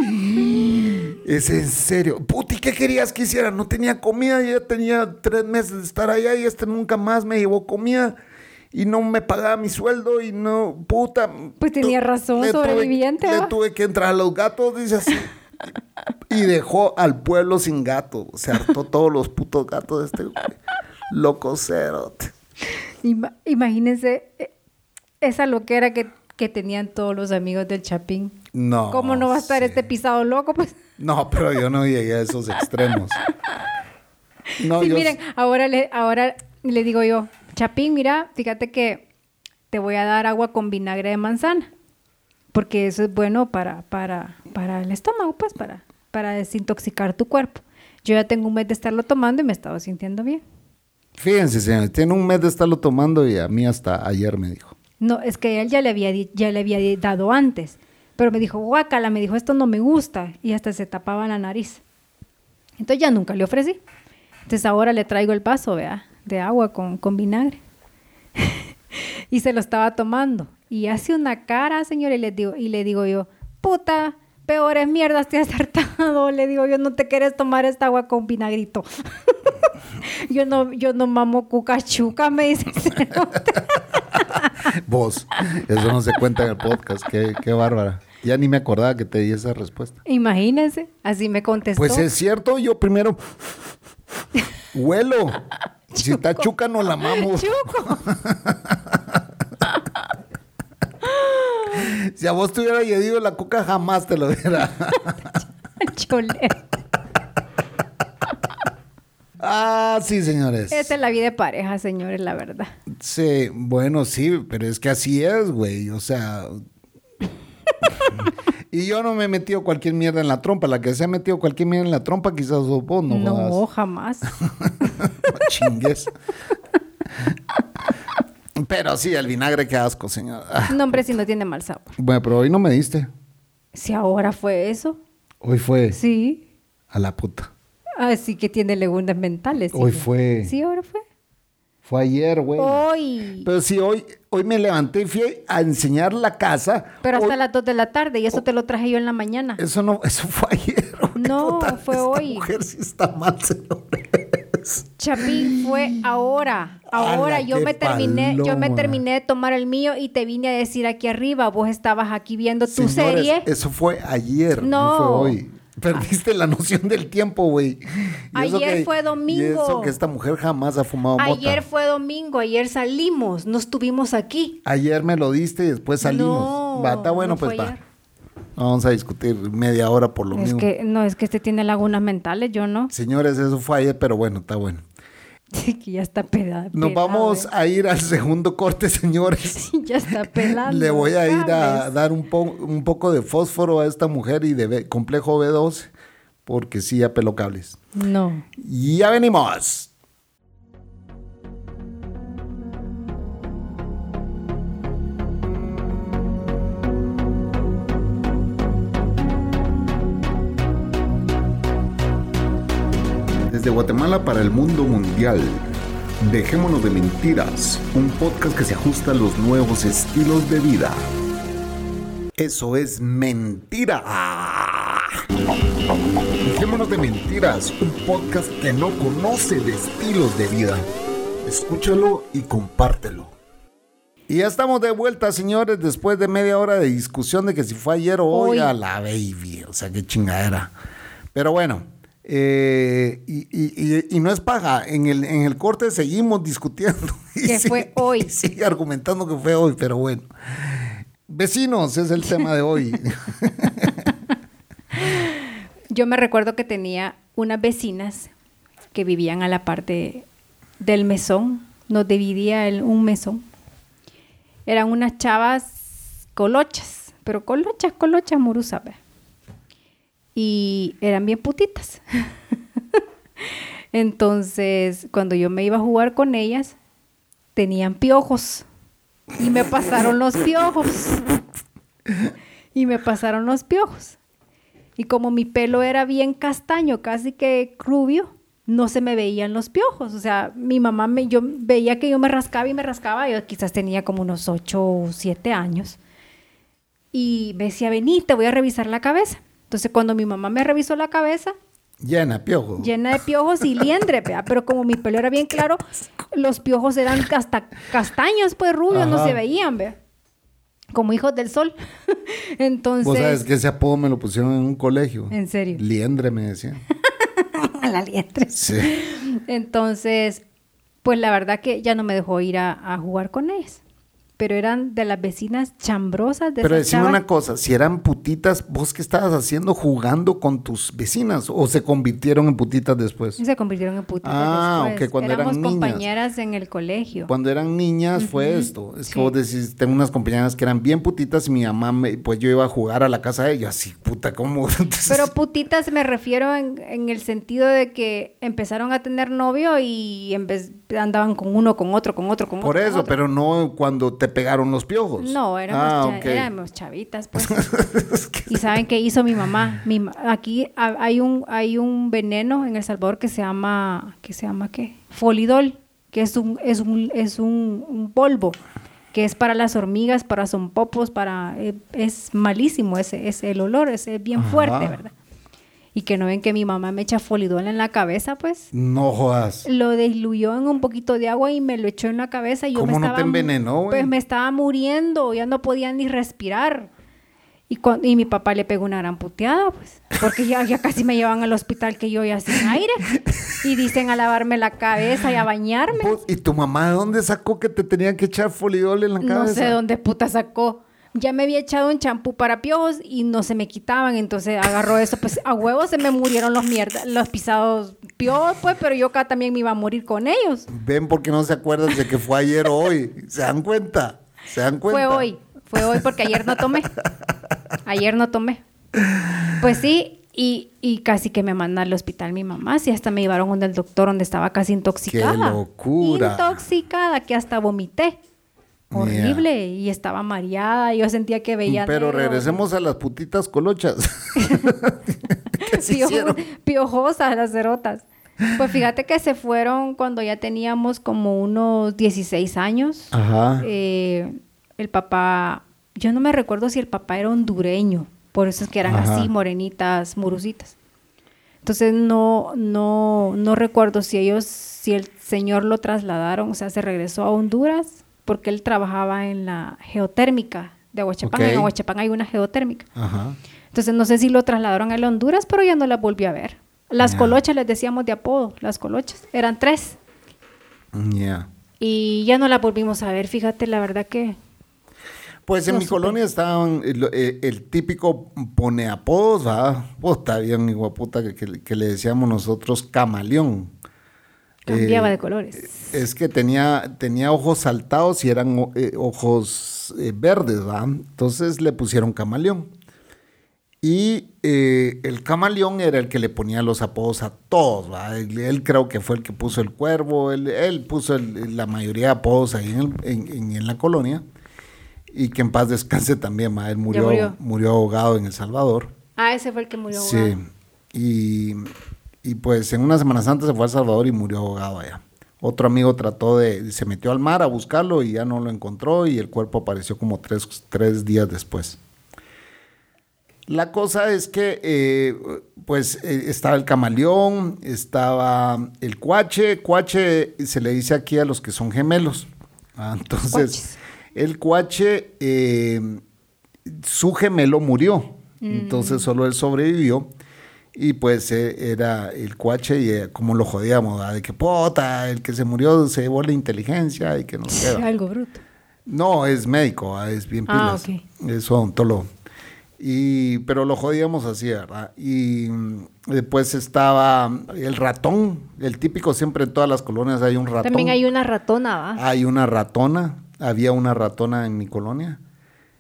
Es en serio. Puti, ¿qué querías que hiciera? No tenía comida, ya tenía tres meses de estar allá y este nunca más me llevó comida y no me pagaba mi sueldo y no, puta. Pues tenía razón, sobreviviente. le tuve que entrar a los gatos, dice así. y dejó al pueblo sin gato. Se hartó todos los putos gatos de este loco cero. Imagínense eh, esa loquera que, que tenían todos los amigos del Chapín. No. ¿Cómo no va a estar este pisado loco? Pues? No, pero yo no llegué a esos extremos. No, miren, ahora le, ahora le digo yo, Chapín, mira, fíjate que te voy a dar agua con vinagre de manzana, porque eso es bueno para, para, para el estómago, pues, para, para desintoxicar tu cuerpo. Yo ya tengo un mes de estarlo tomando y me estaba sintiendo bien. Fíjense, señor, tiene un mes de estarlo tomando y a mí hasta ayer me dijo. No, es que él ya le había, ya le había dado antes. Pero me dijo, guácala, me dijo, esto no me gusta. Y hasta se tapaba la nariz. Entonces ya nunca le ofrecí. Entonces ahora le traigo el vaso, vea, de agua con, con vinagre. y se lo estaba tomando. Y hace una cara, señor, y le digo, y le digo yo, puta, peores mierdas te has hartado. Le digo, yo no te quieres tomar esta agua con vinagrito. yo no, yo no mamo cucachuca, me dice. Vos, eso no se cuenta en el podcast, qué, qué bárbara. Ya ni me acordaba que te di esa respuesta. Imagínense, así me contestó. Pues es cierto, yo primero huelo. Si está chuca, no la mamo. Chuco. Si a vos te hubiera dicho la coca, jamás te lo hubiera. Chole. Ah, sí, señores. Esa es la vida de pareja, señores, la verdad. Sí, bueno, sí, pero es que así es, güey. O sea. y yo no me he metido cualquier mierda en la trompa. La que se ha metido cualquier mierda en la trompa, quizás vos no. No, jamás. chingues. Pero sí, el vinagre, qué asco, señor. no, hombre, si no tiene mal sabor. Bueno, pero hoy no me diste. Si ahora fue eso. Hoy fue. Sí. A la puta. Así ah, que tiene legumbres mentales. Hoy fue. Sí, ahora fue. Fue ayer, güey. Hoy. Pero sí, hoy, hoy me levanté y fui a enseñar la casa. Pero hasta las 2 de la tarde y eso te lo traje yo en la mañana. Eso no, eso fue ayer. No, fue hoy. mujer sí está mal, Chapín, fue ahora. Ahora yo me terminé, yo me terminé de tomar el mío y te vine a decir aquí arriba, vos estabas aquí viendo tu serie. Eso fue ayer, no, no fue hoy. Perdiste la noción del tiempo, güey. Ayer fue domingo. Y eso que esta mujer jamás ha fumado Ayer fue domingo, ayer salimos, no estuvimos aquí. Ayer me lo diste y después salimos. No, está bueno, pues va. Vamos a discutir media hora por lo es Que, no, es que este tiene lagunas mentales, yo no. Señores, eso fue ayer, pero bueno, está bueno. Sí, que ya está pelado. Nos vamos a ir al segundo corte, señores. Sí, ya está pelado. Le voy a ir a dar un, un poco de fósforo a esta mujer y de complejo B12, porque sí apeló cables. No. Ya venimos. De Guatemala para el mundo mundial. Dejémonos de mentiras, un podcast que se ajusta a los nuevos estilos de vida. Eso es mentira. Dejémonos de mentiras, un podcast que no conoce de estilos de vida. Escúchalo y compártelo. Y ya estamos de vuelta, señores, después de media hora de discusión de que si fue ayer o hoy, Hoy. a la baby. O sea, qué chingadera. Pero bueno, eh, y, y- y- y no es paja. En el, en el corte seguimos discutiendo. Que fue hoy. sigue argumentando que fue hoy, pero bueno. Vecinos es el tema de hoy. Yo me recuerdo que tenía unas vecinas que vivían a la parte del mesón. Nos dividía el- un mesón. Eran unas chavas colochas, pero colochas, colochas, murusas. ve. Y eran bien putitas. Entonces, cuando yo me iba a jugar con ellas, tenían piojos. Y me pasaron los piojos. Y me pasaron los piojos. Y como mi pelo era bien castaño, casi que rubio, no se me veían los piojos. O sea, mi mamá me, yo veía que yo me rascaba y me rascaba. Yo quizás tenía como unos 8 o 7 años. Y me decía, vení, te voy a revisar la cabeza. Entonces, cuando mi mamá me revisó la cabeza, Llena, piojo. llena de piojos y liendre, vea, pero como mi pelo era bien claro, los piojos eran hasta castaños, pues rubios, no se veían, vea. Como hijos del sol. Entonces, Vos sabes que ese apodo me lo pusieron en un colegio. ¿En serio? Liendre me decían. la liendre. Sí. Entonces, pues la verdad que ya no me dejó ir a, a jugar con ellas. Pero eran de las vecinas chambrosas de Pero decime una cosa, si eran putitas, ¿vos qué estabas haciendo jugando con tus vecinas? ¿O se convirtieron en putitas después? Se convirtieron en putitas Ah, después. cuando eran niñas. compañeras en el colegio. Cuando eran niñas fue esto. Es que vos decís, tengo unas compañeras que eran bien putitas y mi mamá, me- pues yo iba a jugar a la casa de ellas. Así, puta, ¿cómo? Entonces, Pero putitas me refiero en, en el sentido de que empezaron a tener novio y en vez andaban con uno, con otro, con otro, con por otro. con eso, otro. pero no cuando te pegaron los piojos. No, éramos, Ah, cha- ok. éramos chavitas, pues. ¿Y saben qué hizo mi mamá? Mi ma- aquí ha- hay un, hay un veneno en El Salvador que se llama, que se llama ¿qué? Folidol, que es un, es un, es un, un polvo, que es para las hormigas, para zompopos, para, eh, es malísimo ese, ese el olor, es es bien fuerte. ¿verdad? Y que no ven que mi mamá me echa folidol en la cabeza, pues. No jodas. Lo diluyó en un poquito de agua y me lo echó en la cabeza y yo ¿Cómo me no te estaba mu- envenenó, güey? Pues me estaba muriendo, ya no podía ni respirar. Y, cuan- y mi papá le pegó una gran puteada, pues, porque ya, ya casi me llevan al hospital que yo ya sin aire. Y dicen a lavarme la cabeza y a bañarme. Vos- ¿Y tu mamá de dónde sacó que te tenían que echar folidol en la cabeza? No sé dónde puta sacó. Ya me había echado un champú para piojos y no se me quitaban, entonces agarró eso, pues a huevos se me murieron los mierda, los pisados piojos, pues, pero yo acá también me iba a morir con ellos. Ven porque no se acuerdan de que fue ayer o hoy. ¿Se dan cuenta? ¿Se dan cuenta? Fue hoy, fue hoy porque ayer no tomé. Ayer no tomé. Pues sí, y, y casi que me manda al hospital mi mamá, sí, hasta me llevaron donde el doctor donde estaba casi intoxicada. ¡Qué locura! Intoxicada, que hasta vomité. Horrible, y estaba mareada, yo sentía que veía Pero negro. regresemos a las putitas colochas. Piojosas las cerotas. Pues fíjate que se fueron cuando ya teníamos como unos 16 años. Ajá. Eh, el papá, yo no me recuerdo si el papá era hondureño, por eso es que eran Ajá. así, morenitas, murusitas. Entonces no, no, no recuerdo si ellos, si el señor lo trasladaron, o sea, se regresó a Honduras, porque él trabajaba en la geotérmica de Aguachapán. En Aguachapán hay una geotérmica. Ajá. Entonces no sé si lo trasladaron a la Honduras, pero ya no las volví a ver. Las Ya. colochas les decíamos de apodo, las colochas. Eran tres. Ya. Y ya no las volvimos a ver, fíjate, la verdad que... Pues en No mi colonia estaban el, el- el típico pone apodos. Pues está bien, puta, que, que- que le decíamos nosotros camaleón. Cambiaba Eh, de colores. Es que tenía, tenía ojos saltados y eran eh, ojos eh, verdes, ¿va? Entonces le pusieron camaleón. Y el camaleón era el que le ponía los apodos a todos, ¿va? Él, él creo que fue el que puso el cuervo, él, él puso el- la mayoría de apodos ahí en, el- en- en- en la colonia. Y que en paz descanse también, ¿va? Él murió, murió. murió ahogado en El Salvador. Ah, ese fue el que murió. Sí. Y, y pues en una Semana Santa se fue a El Salvador y murió ahogado allá. Otro amigo trató de, se metió al mar a buscarlo y ya no lo encontró y el cuerpo apareció como tres, tres días después. La cosa es que, eh, pues, eh, estaba el camaleón, estaba el cuache. Cuache se le dice aquí a los que son gemelos. Ah, entonces, el cuache, eh, su gemelo murió. Entonces, solo él sobrevivió. Y pues era el cuache y como lo jodíamos, de que puta, el que se murió se llevó la inteligencia y que no sé. Algo bruto. No, es médico, es bien pilas. Ah, Es odontólogo. Y, pero lo jodíamos así, ¿verdad? Y mm, después estaba el ratón, el típico siempre en todas las colonias hay un ratón. También hay una ratona, ¿va? Hay una ratona, había una ratona en mi colonia.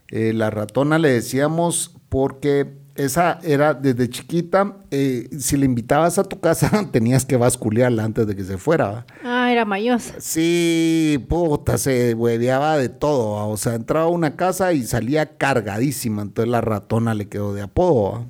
Eh, la ratona le decíamos porque esa era desde chiquita, eh, si le invitabas a tu casa, tenías que basculearla antes de que se fuera. Ah, era mayosa. Sí, puta, se hueveaba de todo. O sea, entraba a una casa y salía cargadísima. Entonces la ratona le quedó de apodo.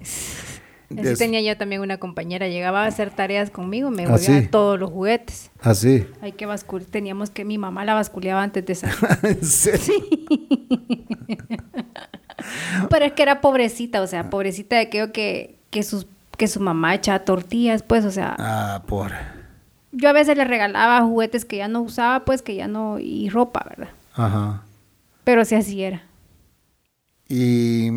Así tenía yo también una compañera, llegaba a hacer tareas conmigo, me ¿Ah, todos los juguetes. Así. Hay que teníamos que, mi mamá la basculeaba antes de salir. Sí. Pero es que era pobrecita, o sea, pobrecita de aquello que, que, sus, que su mamá echaba tortillas, pues, o sea. Ah, por. Yo a veces le regalaba juguetes que ya no usaba, pues, que ya no. y ropa, ¿verdad? Ajá. Pero sí así era. Y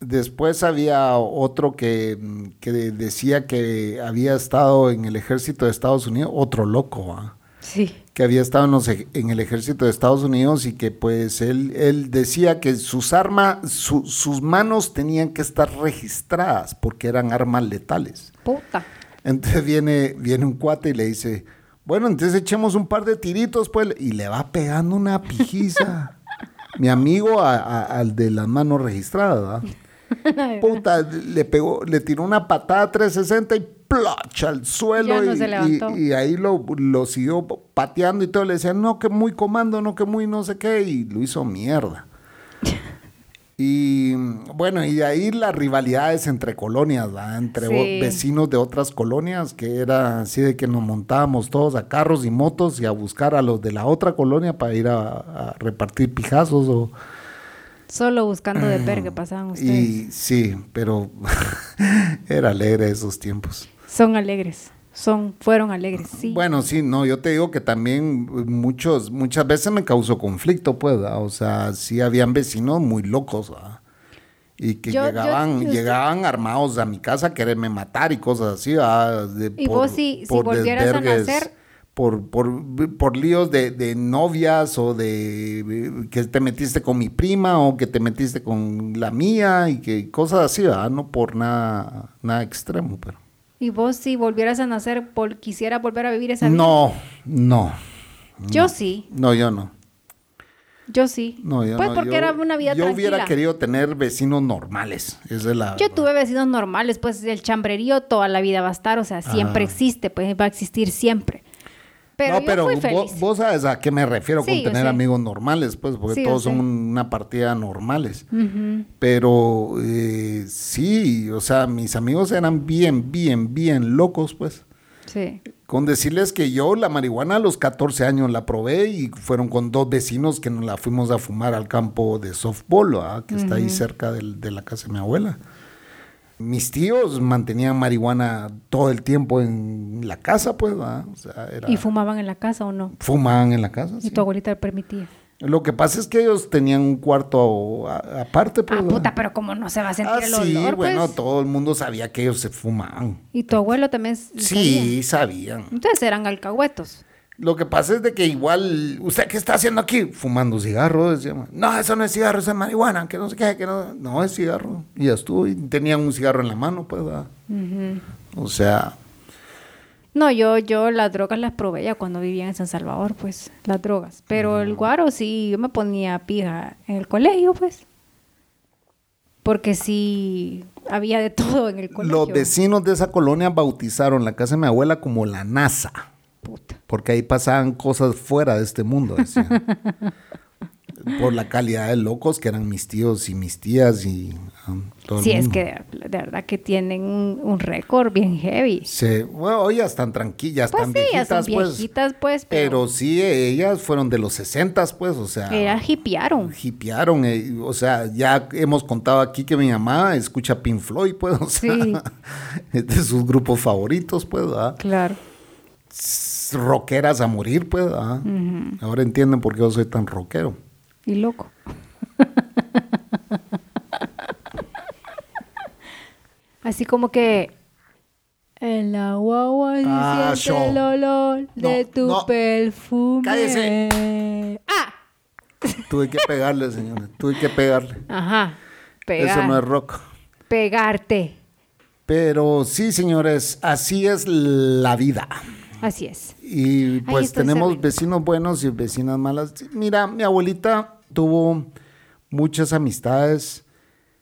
después había otro que, que decía que había estado en el ejército de Estados Unidos, otro loco, ¿ah? Sí que había estado en, el ejército de Estados Unidos y que pues él, él decía que sus armas, sus manos tenían que estar registradas porque eran armas letales. Puta. Entonces viene, viene un cuate y le dice, bueno, entonces echemos un par de tiritos, pues, y le va pegando una pijiza. Mi amigo al de las manos registradas, Puta, le pegó, le tiró una patada 360 y plocha al suelo y, ahí lo, lo, siguió pateando y todo. Le decían, no, que muy comando, no, que muy no sé qué, y lo hizo mierda. y bueno, y de ahí las rivalidades entre colonias, entre vecinos de otras colonias, que era así de que nos montábamos todos a carros y motos y a buscar a los de la otra colonia para ir a, repartir pijazos o... Solo buscando de ver qué pasaban ustedes. Y sí, pero era alegre esos tiempos. Son alegres. Son, fueron alegres, sí. Bueno, sí, no, yo te digo que también muchos, muchas veces me causó conflicto, pues, o sea, sí habían vecinos muy locos, y que llegaban, llegaban armados a mi casa a quererme matar y cosas así, y vos si, si volvieras a nacer, por, por, por líos de, de, novias o de que te metiste con mi prima o que te metiste con la mía y que cosas así, ¿verdad? No por nada, nada extremo, pero. ¿Y vos si volvieras a nacer, por, quisiera volver a vivir esa vida? No, no. Yo sí. No, yo no. Yo sí. No, yo pues porque era una vida Yo hubiera querido tener vecinos normales. es la, yo tuve vecinos normales, pues el chambrerío toda la vida va a estar, o sea, siempre existe, pues va a existir siempre. Pero no, pero vos, sabes a qué me refiero con tener amigos normales, pues, porque todos son una partida normales. Pero eh, sí, o sea, mis amigos eran bien, bien, bien locos, pues. Sí. Con decirles que yo la marihuana a los 14 años la probé y fueron con dos vecinos que nos la fuimos a fumar al campo de softball, que está ahí cerca de la casa de mi abuela mis tíos mantenían marihuana todo el tiempo en la casa, pues, ¿Y fumaban en la casa o no? Fumaban en la casa, ¿Y tu abuelita le permitía? Lo que pasa es que ellos tenían un cuarto aparte, pues. Ah, puta, pero como no se va a sentir ah, el sí, olor, bueno, pues? todo el mundo sabía que ellos se fumaban. ¿Y tu abuelo también Sí, sabían. Entonces eran alcahuetos. Lo que pasa es de que igual, ¿usted qué está haciendo aquí? Fumando cigarro, No, eso no es cigarro, eso es marihuana, que no sé qué, que no. No, es cigarro. Y ya estuvo, y tenían un cigarro en la mano, pues, O sea. No, yo, yo las drogas las probé ya cuando vivía en San Salvador, pues, las drogas. Pero el guaro sí, yo me ponía pija en el colegio, pues. Porque sí había de todo en el colegio. Los vecinos de esa colonia bautizaron la casa de mi abuela como la NASA. Porque ahí pasaban cosas fuera de este mundo. por la calidad de locos que eran mis tíos y mis tías y um, todo el Sí, es que de, de verdad que tienen un, un récord bien heavy. Sí, bueno, hoy ya están tranquillas, Pues están sí, son viejitas, pues. viejitas, pues, Pero pero, sí, ellas fueron de los 60, pues, o sea. ellas hipearon. hipearon, eh, o sea, ya hemos contado aquí que mi mamá escucha Pink Floyd, pues, o sea, Sí. es de sus grupos favoritos, pues, ¿verdad? Claro. S- Rockeras a morir, pues, ¿verdad? Ahora entienden por qué yo soy tan rockero. Y loco. Así como que en la guagua se Ah, siente el olor de tu no. perfume. Cállese. ¡Ah! Tuve que pegarle, señores, tuve que pegarle. Ajá. Pegar, Eso no es rock. Pegarte. Pero sí, señores, así es la vida. Así es. Y pues tenemos vecinos buenos y vecinas malas. Mira, mi abuelita tuvo muchas amistades,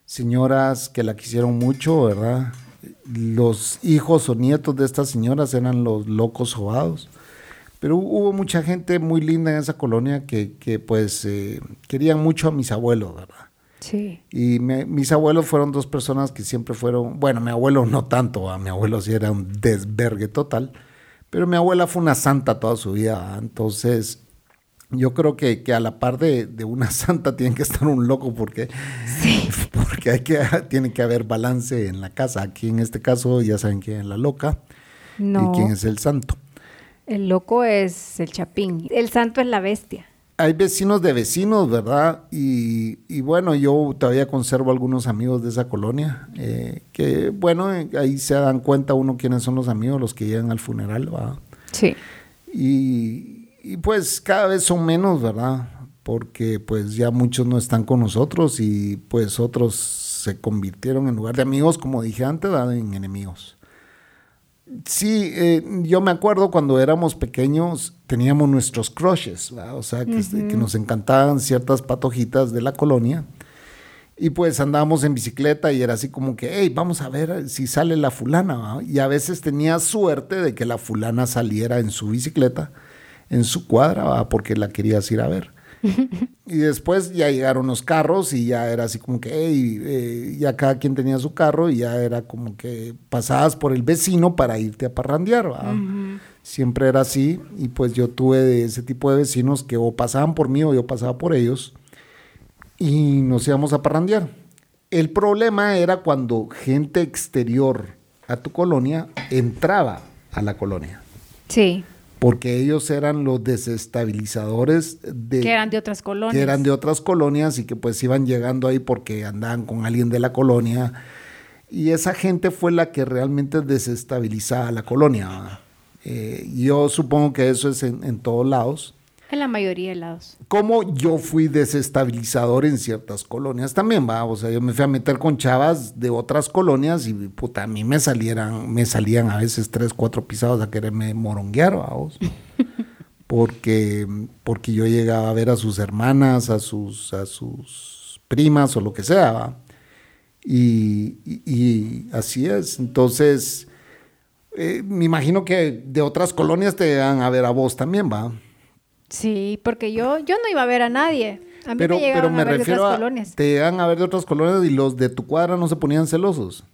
señoras que la quisieron mucho, ¿verdad? Los hijos o nietos de estas señoras eran los locos sobados. Pero hubo mucha gente muy linda en esa colonia que, que, pues eh, querían mucho a mis abuelos, ¿verdad? Sí. Y me- mis abuelos fueron dos personas que siempre fueron, bueno, mi abuelo no tanto, a mi abuelo sí era un desvergue total, pero mi abuela fue una santa toda su vida, entonces yo creo que, que a la par de, de una santa tiene que estar un loco porque, porque hay que, tiene que haber balance en la casa. Aquí en este caso ya saben quién es la loca No. y quién es el santo. El loco es el chapín. El santo es la bestia. Hay vecinos de vecinos, ¿verdad? Y, y bueno, yo todavía conservo algunos amigos de esa colonia, eh, que bueno, ahí se dan cuenta uno quiénes son los amigos, los que llegan al funeral, ¿verdad? Sí. Y, y, pues cada vez son menos, ¿verdad? Porque pues ya muchos no están con nosotros y pues otros se convirtieron en lugar de amigos, como dije antes, ¿verdad? en enemigos. Sí, eh, yo me acuerdo cuando éramos pequeños teníamos nuestros crushes, ¿verdad? o sea, que, que nos encantaban ciertas patojitas de la colonia. Y pues andábamos en bicicleta y era así como que, hey, vamos a ver si sale la fulana. Y a veces tenía suerte de que la fulana saliera en su bicicleta, en su cuadra, porque la querías ir a ver. y después ya llegaron los carros y ya era así como que, hey, eh, ya cada quien tenía su carro y ya era como que pasabas por el vecino para irte a parrandear. Siempre era así y pues yo tuve de ese tipo de vecinos que o pasaban por mí o yo pasaba por ellos y nos íbamos a parrandear. El problema era cuando gente exterior a tu colonia entraba a la colonia, Sí. Porque ellos eran los desestabilizadores de Que eran de otras colonias. que eran de otras colonias y que pues iban llegando ahí porque andaban con alguien de la colonia. Y esa gente fue la que realmente desestabilizaba la colonia. Eh, yo supongo que eso es en, en todos lados. En la mayoría de lados. Como yo fui desestabilizador en ciertas colonias también, va. O sea, yo me fui a meter con chavas de otras colonias y puta, a mí me salieran, me salían a veces tres, cuatro pisados a quererme moronguear, vamos. porque, porque yo llegaba a ver a sus hermanas, a sus, a sus primas o lo que sea, ¿va? Y, y- y así es. Entonces, eh, me imagino que de otras colonias te van a ver a vos también, va. Sí, porque yo, yo no iba a ver a nadie. A mí Pero, me llegaban pero me a ver de otras a, colonias. te llegan a ver de otras colonias y los de tu cuadra no se ponían celosos.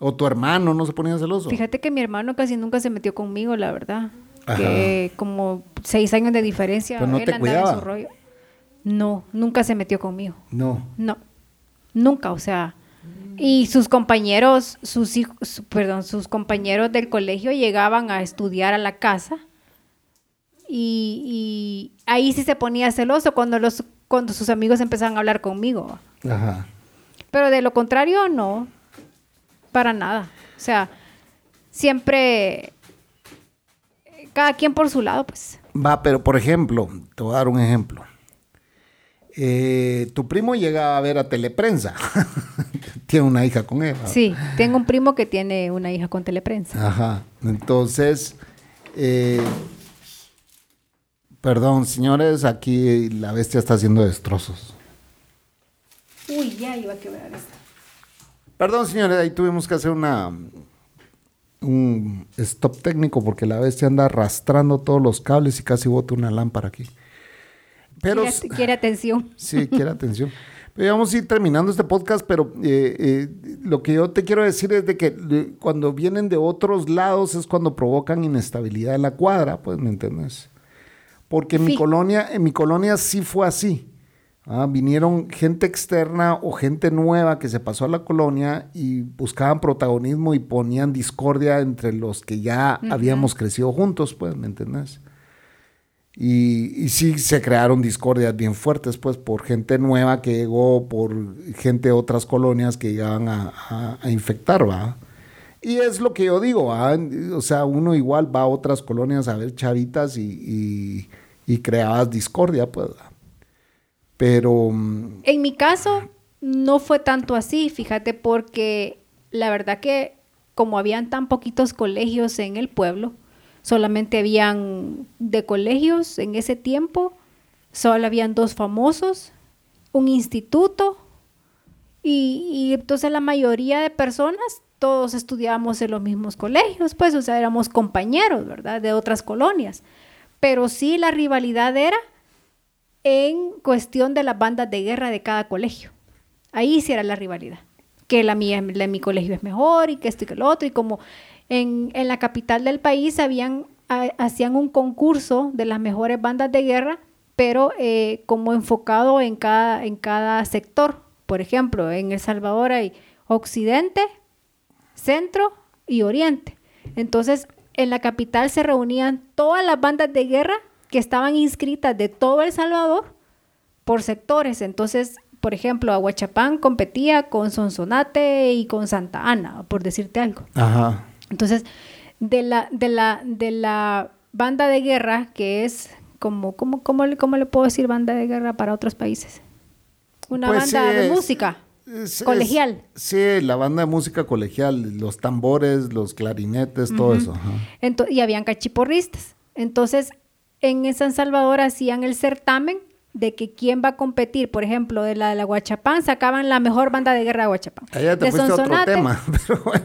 O tu hermano no se ponía celoso. Fíjate que mi hermano casi nunca se metió conmigo, la verdad. Ajá. Que como seis años de diferencia. Pero no él te andaba en cuidaba. su rollo. No, nunca se metió conmigo. No. No, nunca, o sea. Y sus compañeros, sus hijos, su- perdón, sus compañeros del colegio llegaban a estudiar a la casa y, y ahí sí se ponía celoso cuando los cuando sus amigos empezaban a hablar conmigo. Ajá. Pero de lo contrario, no, para nada. O sea, siempre cada quien por su lado, pues. Va, pero por ejemplo, te voy a dar un ejemplo. Eh, tu primo llega a ver a Teleprensa. Tiene una hija con él. Sí, tengo un primo que tiene una hija con teleprensa. Ajá. Entonces, eh, perdón, señores, aquí la bestia está haciendo destrozos. Uy, ya iba a quebrar esto. Perdón, señores, ahí tuvimos que hacer una un stop técnico porque la bestia anda arrastrando todos los cables y casi bota una lámpara aquí. Pero, quiere, quiere atención. Sí, quiere atención. Pero vamos a ir terminando este podcast, pero eh, eh, lo que yo te quiero decir es de que eh, cuando vienen de otros lados es cuando provocan inestabilidad en la cuadra, pues, ¿me entiendes? Porque en mi Sí. colonia, en mi colonia sí fue así. Ah, vinieron gente externa o gente nueva que se pasó a la colonia y buscaban protagonismo y ponían discordia entre los que ya habíamos crecido juntos, pues, ¿me entiendes? Y, y sí se crearon discordias bien fuertes, pues, por gente nueva que llegó, por gente de otras colonias que llegaban a, a- a infectar, ¿va? Y es lo que yo digo, ¿va? O sea, uno igual va a otras colonias a ver chavitas y, y, y creabas discordia, pues. Pero, mm, En mi caso, no fue tanto así, fíjate, porque la verdad que como habían tan poquitos colegios en el pueblo, solamente habían de colegios en ese tiempo, solo habían dos famosos, un instituto, y, y entonces la mayoría de personas, todos estudiábamos en los mismos colegios, pues, o sea, éramos compañeros, ¿verdad? De otras colonias. Pero sí la rivalidad era en cuestión de las bandas de guerra de cada colegio. Ahí sí era la rivalidad. Que la mía, la de mi colegio es mejor y que esto y que lo otro. Y como en, en la capital del país hacían un concurso de las mejores bandas de guerra, pero eh, como enfocado en cada, en cada sector. Por ejemplo, en El Salvador hay Occidente, Centro y Oriente. Entonces, en la capital se reunían todas las bandas de guerra que estaban inscritas de todo El Salvador por sectores. Entonces, por ejemplo, Aguachapán competía con Sonsonate y con Santa Ana, por decirte algo. ajá. Entonces, de la, de la, de la banda de guerra, que es como, como, ¿cómo, le- ¿cómo le puedo decir banda de guerra para otros países? Una Pues banda sí, de música es- colegial. es- sí, la banda de música colegial, los tambores, los clarinetes, todo eso. Ento- y habían cachiporristas. Entonces, en San Salvador hacían el certamen de que quién va a competir. Por ejemplo, de la de la Guachapán sacaban la mejor banda de guerra de Guachapán. Allá te de fuiste a otro tema, pero bueno.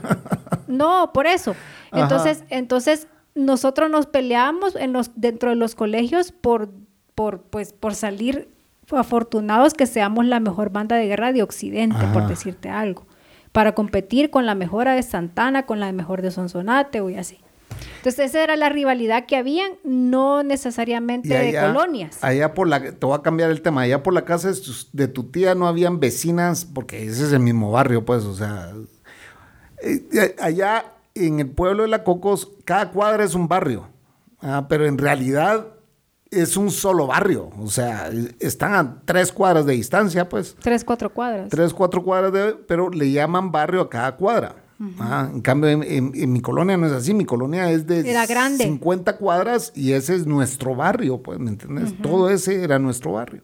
No, por eso. Ajá. Entonces, entonces nosotros nos peleábamos en los, dentro de los colegios por, por, pues, por salir afortunados que seamos la mejor banda de guerra de Occidente, por Ajá. decirte algo, para competir con la mejor de Santana, con la mejor de Sonsonate o y así. Entonces esa era la rivalidad que habían, no necesariamente de colonias. Allá por la, te voy a cambiar el tema, allá por la casa de tu tía no habían vecinas, porque ese es el mismo barrio, pues, o sea, eh, eh, allá en el pueblo de La Cocos, cada cuadra es un barrio, ah, pero en realidad es un solo barrio, o sea, están a tres cuadras de distancia, pues, Tres, cuatro cuadras. tres, cuatro cuadras, de, pero le llaman barrio a cada cuadra. Ah, en cambio, en, en- en mi colonia no es así. Mi colonia es de Era grande. 50 cuadras y ese es nuestro barrio, pues, ¿me entiendes? Todo ese era nuestro barrio.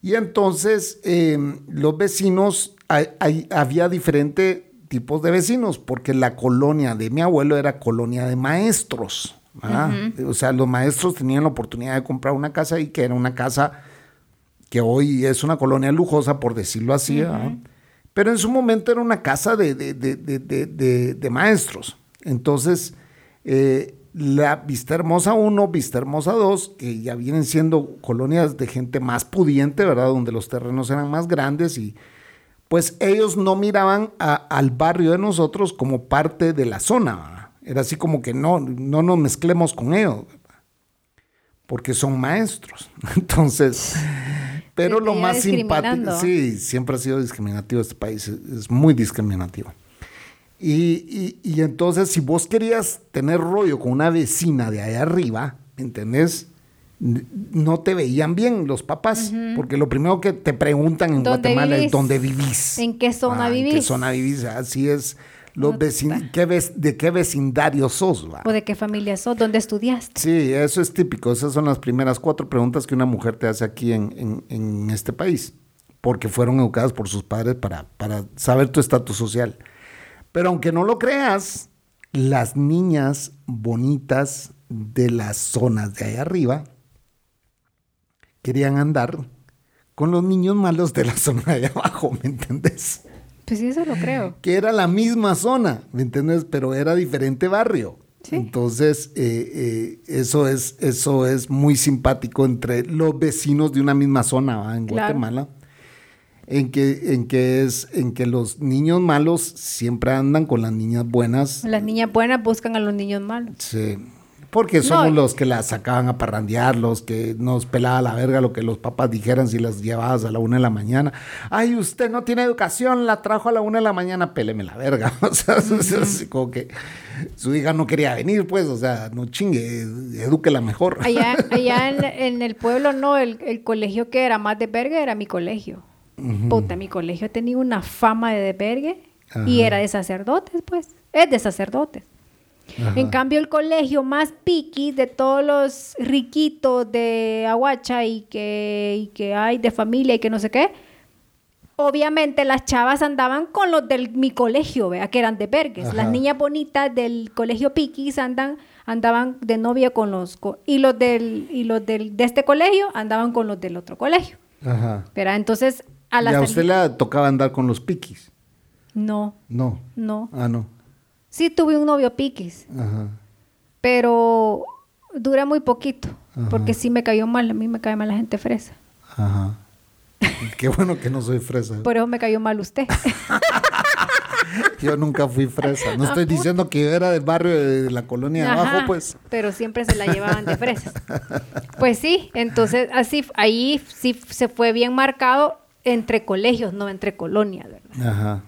Y entonces, eh, los vecinos, hay- hay- había diferentes tipos de vecinos, porque la colonia de mi abuelo era colonia de maestros. ¿Verdad? O sea, los maestros tenían la oportunidad de comprar una casa y que era una casa que hoy es una colonia lujosa, por decirlo así, pero en su momento era una casa de, de- de- de- de- de- de maestros. Entonces, eh, la Vista Hermosa 1, Vista Hermosa 2, que ya vienen siendo colonias de gente más pudiente, ¿verdad? Donde los terrenos eran más grandes y pues ellos no miraban a- al barrio de nosotros como parte de la zona. ¿verdad? Era así como que no, no nos mezclemos con ellos, porque son maestros. Entonces, pero lo más simpático, sí, siempre ha sido discriminativo este país, es, es muy discriminativo. Y, y- y entonces, si vos querías tener rollo con una vecina de allá arriba, ¿me ¿entendés? No te veían bien los papás, porque lo primero que te preguntan en ¿Dónde Guatemala es vivís? dónde vivís. ¿En qué zona ¿En qué vivís? zona vivís? Así es. Los vecin- ¿qué ves- ¿De qué vecindario sos? va? ¿O de qué familia sos? ¿Dónde estudiaste? Sí, eso es típico. Esas son las primeras cuatro preguntas que una mujer te hace aquí en, en- en este país, porque fueron educadas por sus padres para, para saber tu estatus social. Pero aunque no lo creas, las niñas bonitas de las zonas de ahí arriba querían andar con los niños malos de la zona de abajo, ¿me entendés? Pues sí, eso lo creo. Que era la misma zona, ¿me entiendes? Pero era diferente barrio. Entonces, eh, eh, eso, es, eso es muy simpático entre los vecinos de una misma zona en Guatemala. En que, en, que es, en que los niños malos siempre andan con las niñas buenas. Las niñas buenas buscan a los niños malos. Sí. Porque somos los que las sacaban a parrandear, los que nos pelaba la verga lo que los papás dijeran si las llevabas a la una de la mañana. Ay, usted no tiene educación, la trajo a la una de la mañana, péleme la verga. O sea, como que su hija no quería venir, pues, o sea, no chingue, edúquela mejor. Allá, allá en, el pueblo, no, el, colegio que era más de verga era mi colegio. Puta, mi colegio tenía una fama de vergue y era de sacerdotes, pues, es de sacerdotes. En cambio, el colegio más piqui de todos los riquitos de Aguacha y que, y que hay de familia y que no sé qué, obviamente las chavas andaban con los de mi colegio, vea, que eran de Bergues. Las niñas bonitas del colegio piquis andan, andaban de novia con los... y los, del, y los del, de este colegio andaban con los del otro colegio. Ajá. Pero entonces... A la ¿Y a usted le tocaba andar con los piquis? No. No. No. Ah, no. Sí tuve un novio piquis, pero dura muy poquito, porque sí me cayó mal, a mí me cae mal la gente fresa. Ajá. Qué bueno que no soy fresa. Por eso me cayó mal usted. yo nunca fui fresa. No estoy diciendo que yo era del barrio de la colonia de abajo, pues. Pero siempre se la llevaban de fresas. Pues sí, entonces así, ahí sí se fue bien marcado entre colegios, no entre colonias, ¿verdad? Ajá.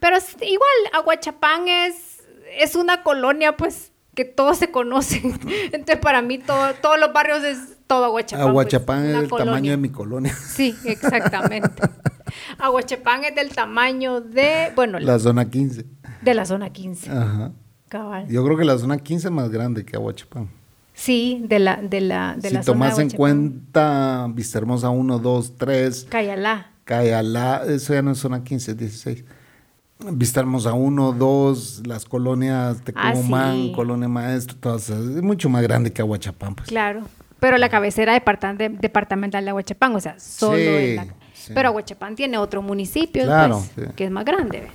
Pero igual, Aguachapán es, es una colonia, pues, que todos se conocen. Entonces, para mí, todo, todos los barrios es todo Aguachapán. Pues, Aguachapán es del tamaño de mi colonia. Sí, exactamente. Aguachapán es del tamaño de, bueno... La zona 15. De la zona 15. Ajá. Cabal. Yo creo que la zona 15 es más grande que Aguachapán. Sí, de la, de la, de si la tomas en cuenta Vista Hermosa 1, 2, 3. Cayalá. Cayalá, eso ya no es zona 15, es 16. Vista Hermosa 1, 2, las colonias Tecumán, ah, Colonia Maestro, todas es mucho más grande que Aguachapán. Pues. Claro, pero la cabecera departamental de Aguachapán, o sea, solo Pero Aguachapán tiene otro municipio, pues, que es más grande.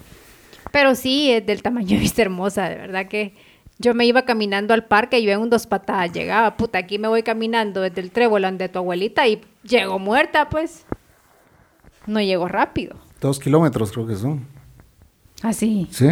Pero sí, es del tamaño de Vista Hermosa, de verdad que yo me iba caminando al parque y yo en un dos patadas llegaba, puta, aquí me voy caminando desde el trébol de tu abuelita y llego muerta, pues. No llego rápido. Dos kilómetros creo que son. ¿Ah, sí? Sí.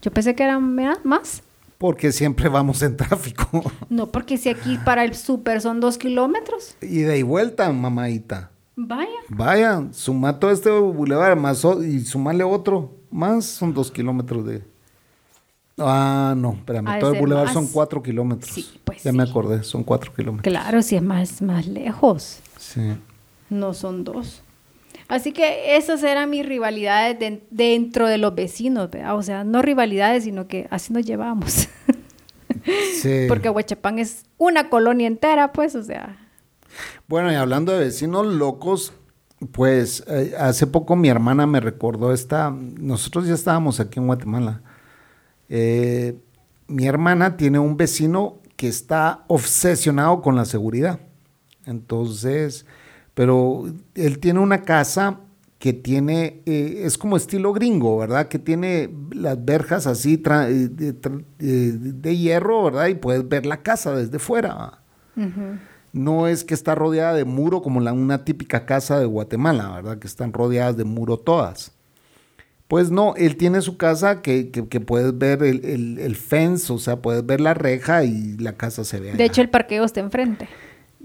Yo pensé que eran más. Porque siempre vamos en tráfico. No, porque si aquí para el súper son dos kilómetros. Y de vuelta, mamadita. Vaya. Vaya, suma todo este bulevar más y sumarle otro. Más son dos kilómetros de... Ah, no, espérame. todo el bulevar son cuatro kilómetros. Sí, pues Ya me acordé, son cuatro kilómetros. Claro, si es más, más lejos. Sí. No son dos. Así que esas eran mis rivalidades dentro de los vecinos, o sea, no rivalidades, sino que así nos llevamos. sí. Porque Huachapán es una colonia entera, pues, o sea. Bueno, y hablando de vecinos locos, pues eh, hace poco mi hermana me recordó esta, nosotros ya estábamos aquí en Guatemala. Eh, mi hermana tiene un vecino que está obsesionado con la seguridad. Entonces, pero él tiene una casa que tiene, eh, es como estilo gringo, ¿verdad? Que tiene las verjas así eh, de, hierro, ¿verdad? Y puedes ver la casa desde fuera. No es que está rodeada de muro como la, una típica casa de Guatemala, ¿verdad? Que están rodeadas de muro todas. Pues no, él tiene su casa que, que, puedes ver el, el, fence, o sea, puedes ver la reja y la casa se ve. De hecho, el parqueo está enfrente.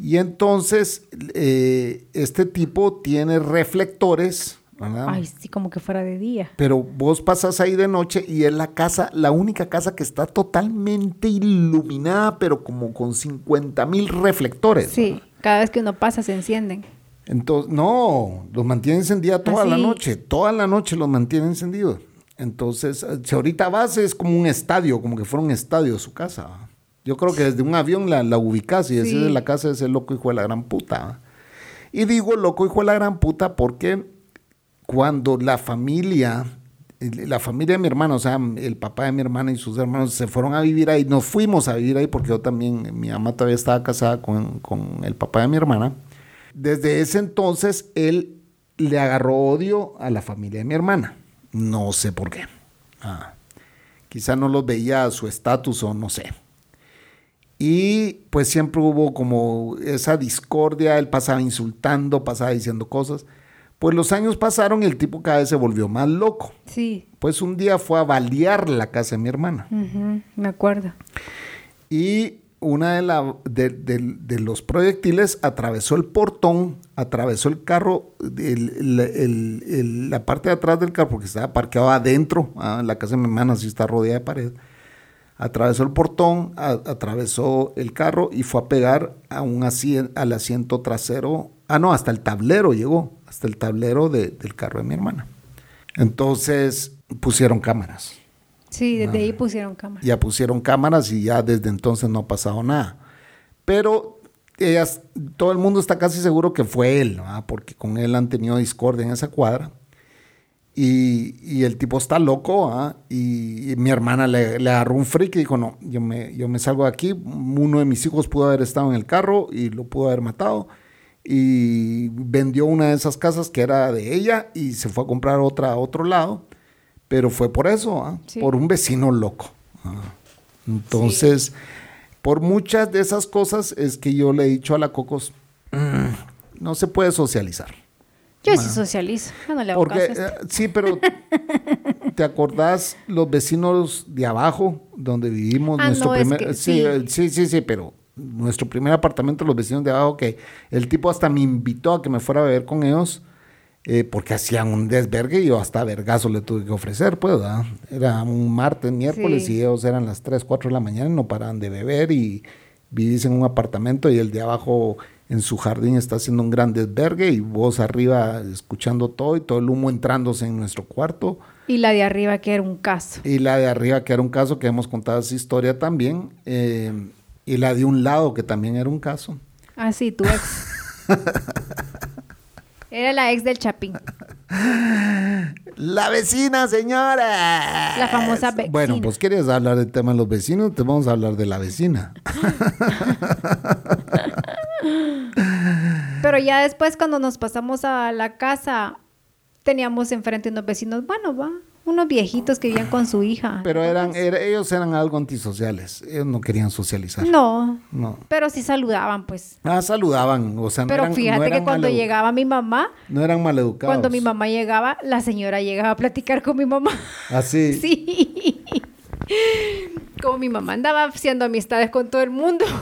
Y entonces eh, este tipo tiene reflectores. ¿verdad? Ay, sí, como que fuera de día. Pero vos pasas ahí de noche y es la casa, la única casa que está totalmente iluminada, pero como con 50 mil reflectores. Sí, cada vez que uno pasa se encienden. Entonces, no, los mantiene encendidos toda la noche, toda la noche los mantiene encendidos. Entonces, si ahorita vas es como un estadio, como que fuera un estadio su casa. Yo creo que desde un avión la, la ubicas y esa es la casa de ese loco hijo de la gran puta. Y digo loco hijo de la gran puta porque cuando la familia, la familia de mi hermano, o sea, el papá de mi hermana y sus hermanos se fueron a vivir ahí, nos fuimos a vivir ahí porque yo también, mi mamá todavía estaba casada con, con el papá de mi hermana. Desde ese entonces él le agarró odio a la familia de mi hermana. No sé por qué. Ah Quizá no los veía a su estatus o no sé. Y pues siempre hubo como esa discordia, él pasaba insultando, pasaba diciendo cosas. Pues los años pasaron y el tipo cada vez se volvió más loco. Sí. Pues un día fue a balear la casa de mi hermana. Me acuerdo. Y una de, la- de- de- de los proyectiles atravesó el portón, atravesó el carro, el- el- el- el- la parte de atrás del carro, porque estaba parqueado adentro, ah, la casa de mi hermana sí está rodeada de pared. Atravesó el portón, a- atravesó el carro y fue a pegar a un asien- al asiento trasero. Ah, no, hasta el tablero llegó, hasta el tablero de- del carro de mi hermana. Entonces pusieron cámaras Sí, desde ahí pusieron cámara. ya pusieron cámaras y ya desde entonces no ha pasado nada. Pero ellas, todo el mundo está casi seguro que fue él, ¿no? porque con él han tenido discordia en esa cuadra. Y, y el tipo está loco, ¿ah? y, y mi hermana le, le agarró un freak y dijo, no, yo me, yo me salgo de aquí, uno de mis hijos pudo haber estado en el carro y lo pudo haber matado, y vendió una de esas casas que era de ella y se fue a comprar otra a otro lado, pero fue por eso, ¿ah? Sí. por un vecino loco. ¿ah? Entonces, por muchas de esas cosas es que yo le he dicho a la Cocos, "Mm, no se puede socializar. Yo sí socializo. Yo no le hago Porque, caso a esto. eh, sí, pero ¿te acordás los vecinos de abajo donde vivimos? Ah, no, es que sí, sí. eh, sí, sí, sí, pero nuestro primer apartamento, los vecinos de abajo, que el tipo hasta me invitó a que me fuera a beber con ellos, eh, porque hacían un desvergue y yo hasta vergazo le tuve que ofrecer, pues, ¿verdad? Era un martes, miércoles Sí. y ellos eran las 3, 4 de la mañana y no paraban de beber y vivís en un apartamento y el de abajo en su jardín está haciendo un gran desvergue y vos arriba escuchando todo y todo el humo entrándose en nuestro cuarto. Y la de arriba que era un caso. Y la de arriba, que era un caso que hemos contado esa historia también. eh, y la de un lado, que también era un caso. Ah, sí, tu ex. Era la ex del Chapín. La vecina, señora. La famosa vecina. Bueno, pues quieres hablar del tema de los vecinos, te vamos a hablar de la vecina. Pero ya después cuando nos pasamos a la casa, teníamos enfrente unos vecinos, bueno, va, unos viejitos que vivían con su hija. Pero eran, era- ellos eran algo antisociales. Ellos no querían socializar. No, No. pero sí saludaban, pues. Ah, saludaban. O sea, no Pero eran, fíjate no que cuando llegaba mi mamá, No eran maleducados. cuando mi mamá llegaba, la señora llegaba a platicar con mi mamá. Así. Sí. Como mi mamá andaba haciendo amistades con todo el mundo.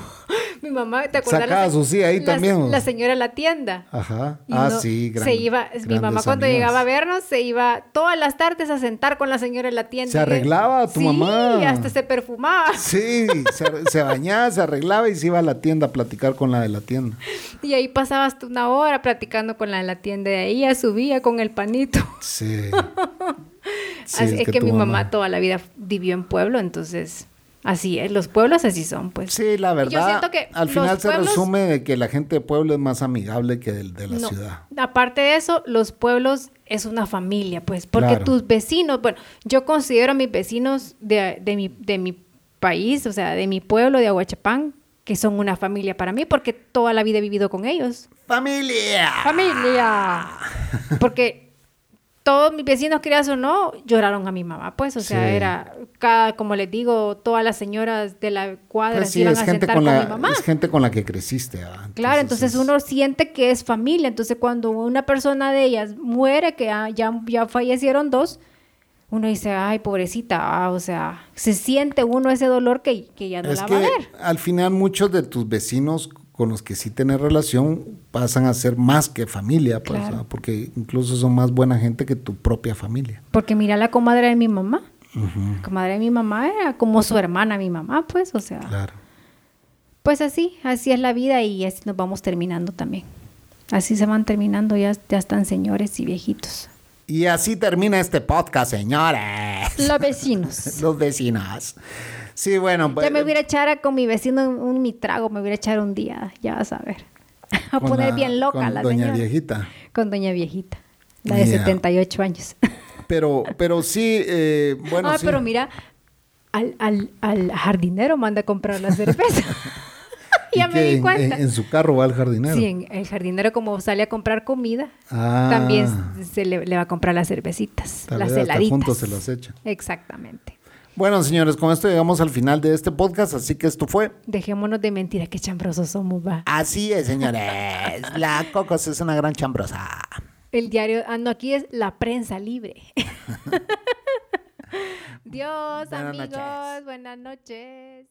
Mi mamá, ¿te acuerdas? Sacaba la, su sí ahí la- también. La señora de la tienda. Ajá. Y ah, no- sí, gran- se iba, mi mamá cuando amigas. llegaba a vernos, se iba todas las tardes a sentar con la señora en la tienda. ¿Se Y- arreglaba tu sí, mamá? y hasta se perfumaba. Sí, se, se bañaba, se arreglaba y se iba a la tienda a platicar con la de la tienda. Y ahí pasaba hasta una hora platicando con la de la tienda. De ahí ya subía con el panito. Sí. Sí, es, que, mi mamá toda la vida vivió en pueblo, entonces así es. Los pueblos así son, pues. Sí, la Yo verdad. siento que al final se pueblos- resume de que la gente de pueblo es más amigable que el de la No, ciudad. Aparte de eso, los pueblos es una familia, pues, porque Claro. tus vecinos, bueno, yo considero a mis vecinos de, de mi, de mi país, o sea, de mi pueblo, de Aguachapán, que son una familia para mí, porque toda la vida he vivido con ellos. ¡Familia! ¡Familia! Porque todos mis vecinos, quieras o no, lloraron a mi mamá, pues, o sea, Sí. era, cada, como les digo, todas las señoras de la cuadra Pues se sí, iban es a sentar con con, la, mi mamá. es gente con la que creciste. ¿verdad? Claro, entonces es- uno siente que es familia. Entonces cuando una persona de ellas muere, que ah, ya, ya fallecieron dos, uno dice, ay, pobrecita, ah, o sea, se siente uno ese dolor que, que ya no es la que va a ver. al final muchos de tus vecinos con los que sí tienes relación pasan a ser más que familia, pues, Claro. ¿verdad? porque incluso son más buena gente que tu propia familia. Porque mira la comadre de mi mamá. La comadre de mi mamá era como su hermana, mi mamá, pues, o sea, Claro. pues así, así es la vida y así nos vamos terminando también. Así se van terminando, ya, ya están señores y viejitos. Y así termina este podcast, señores. Los vecinos. Los vecinos. Sí, bueno, pues, Ya me hubiera echar con mi vecino un, un mi trago, me hubiera echar un día, ya vas a ver. A con poner la- bien loca con la doña señora. viejita. Con doña viejita, la de Yeah. 78 años. Pero, pero sí, eh, bueno, ah, sí. pero mira, al, al, al jardinero manda a comprar la cerveza. ¿Y ya me di en- cuenta. En, en su carro va el jardinero. Sí, en- el jardinero como sale a comprar comida, Ah. también se le, le va a comprar las cervecitas, Tal las vez hasta heladitas. juntos se las echa. Exactamente. Bueno, señores, con esto llegamos al final de este podcast, así que esto fue. Dejémonos de mentira, qué chambrosos somos, va. Así es, señores. La Cocos es una gran chambrosa. El diario, ah, no, aquí es la prensa libre. Dios, Buenas amigos, noches. buenas noches.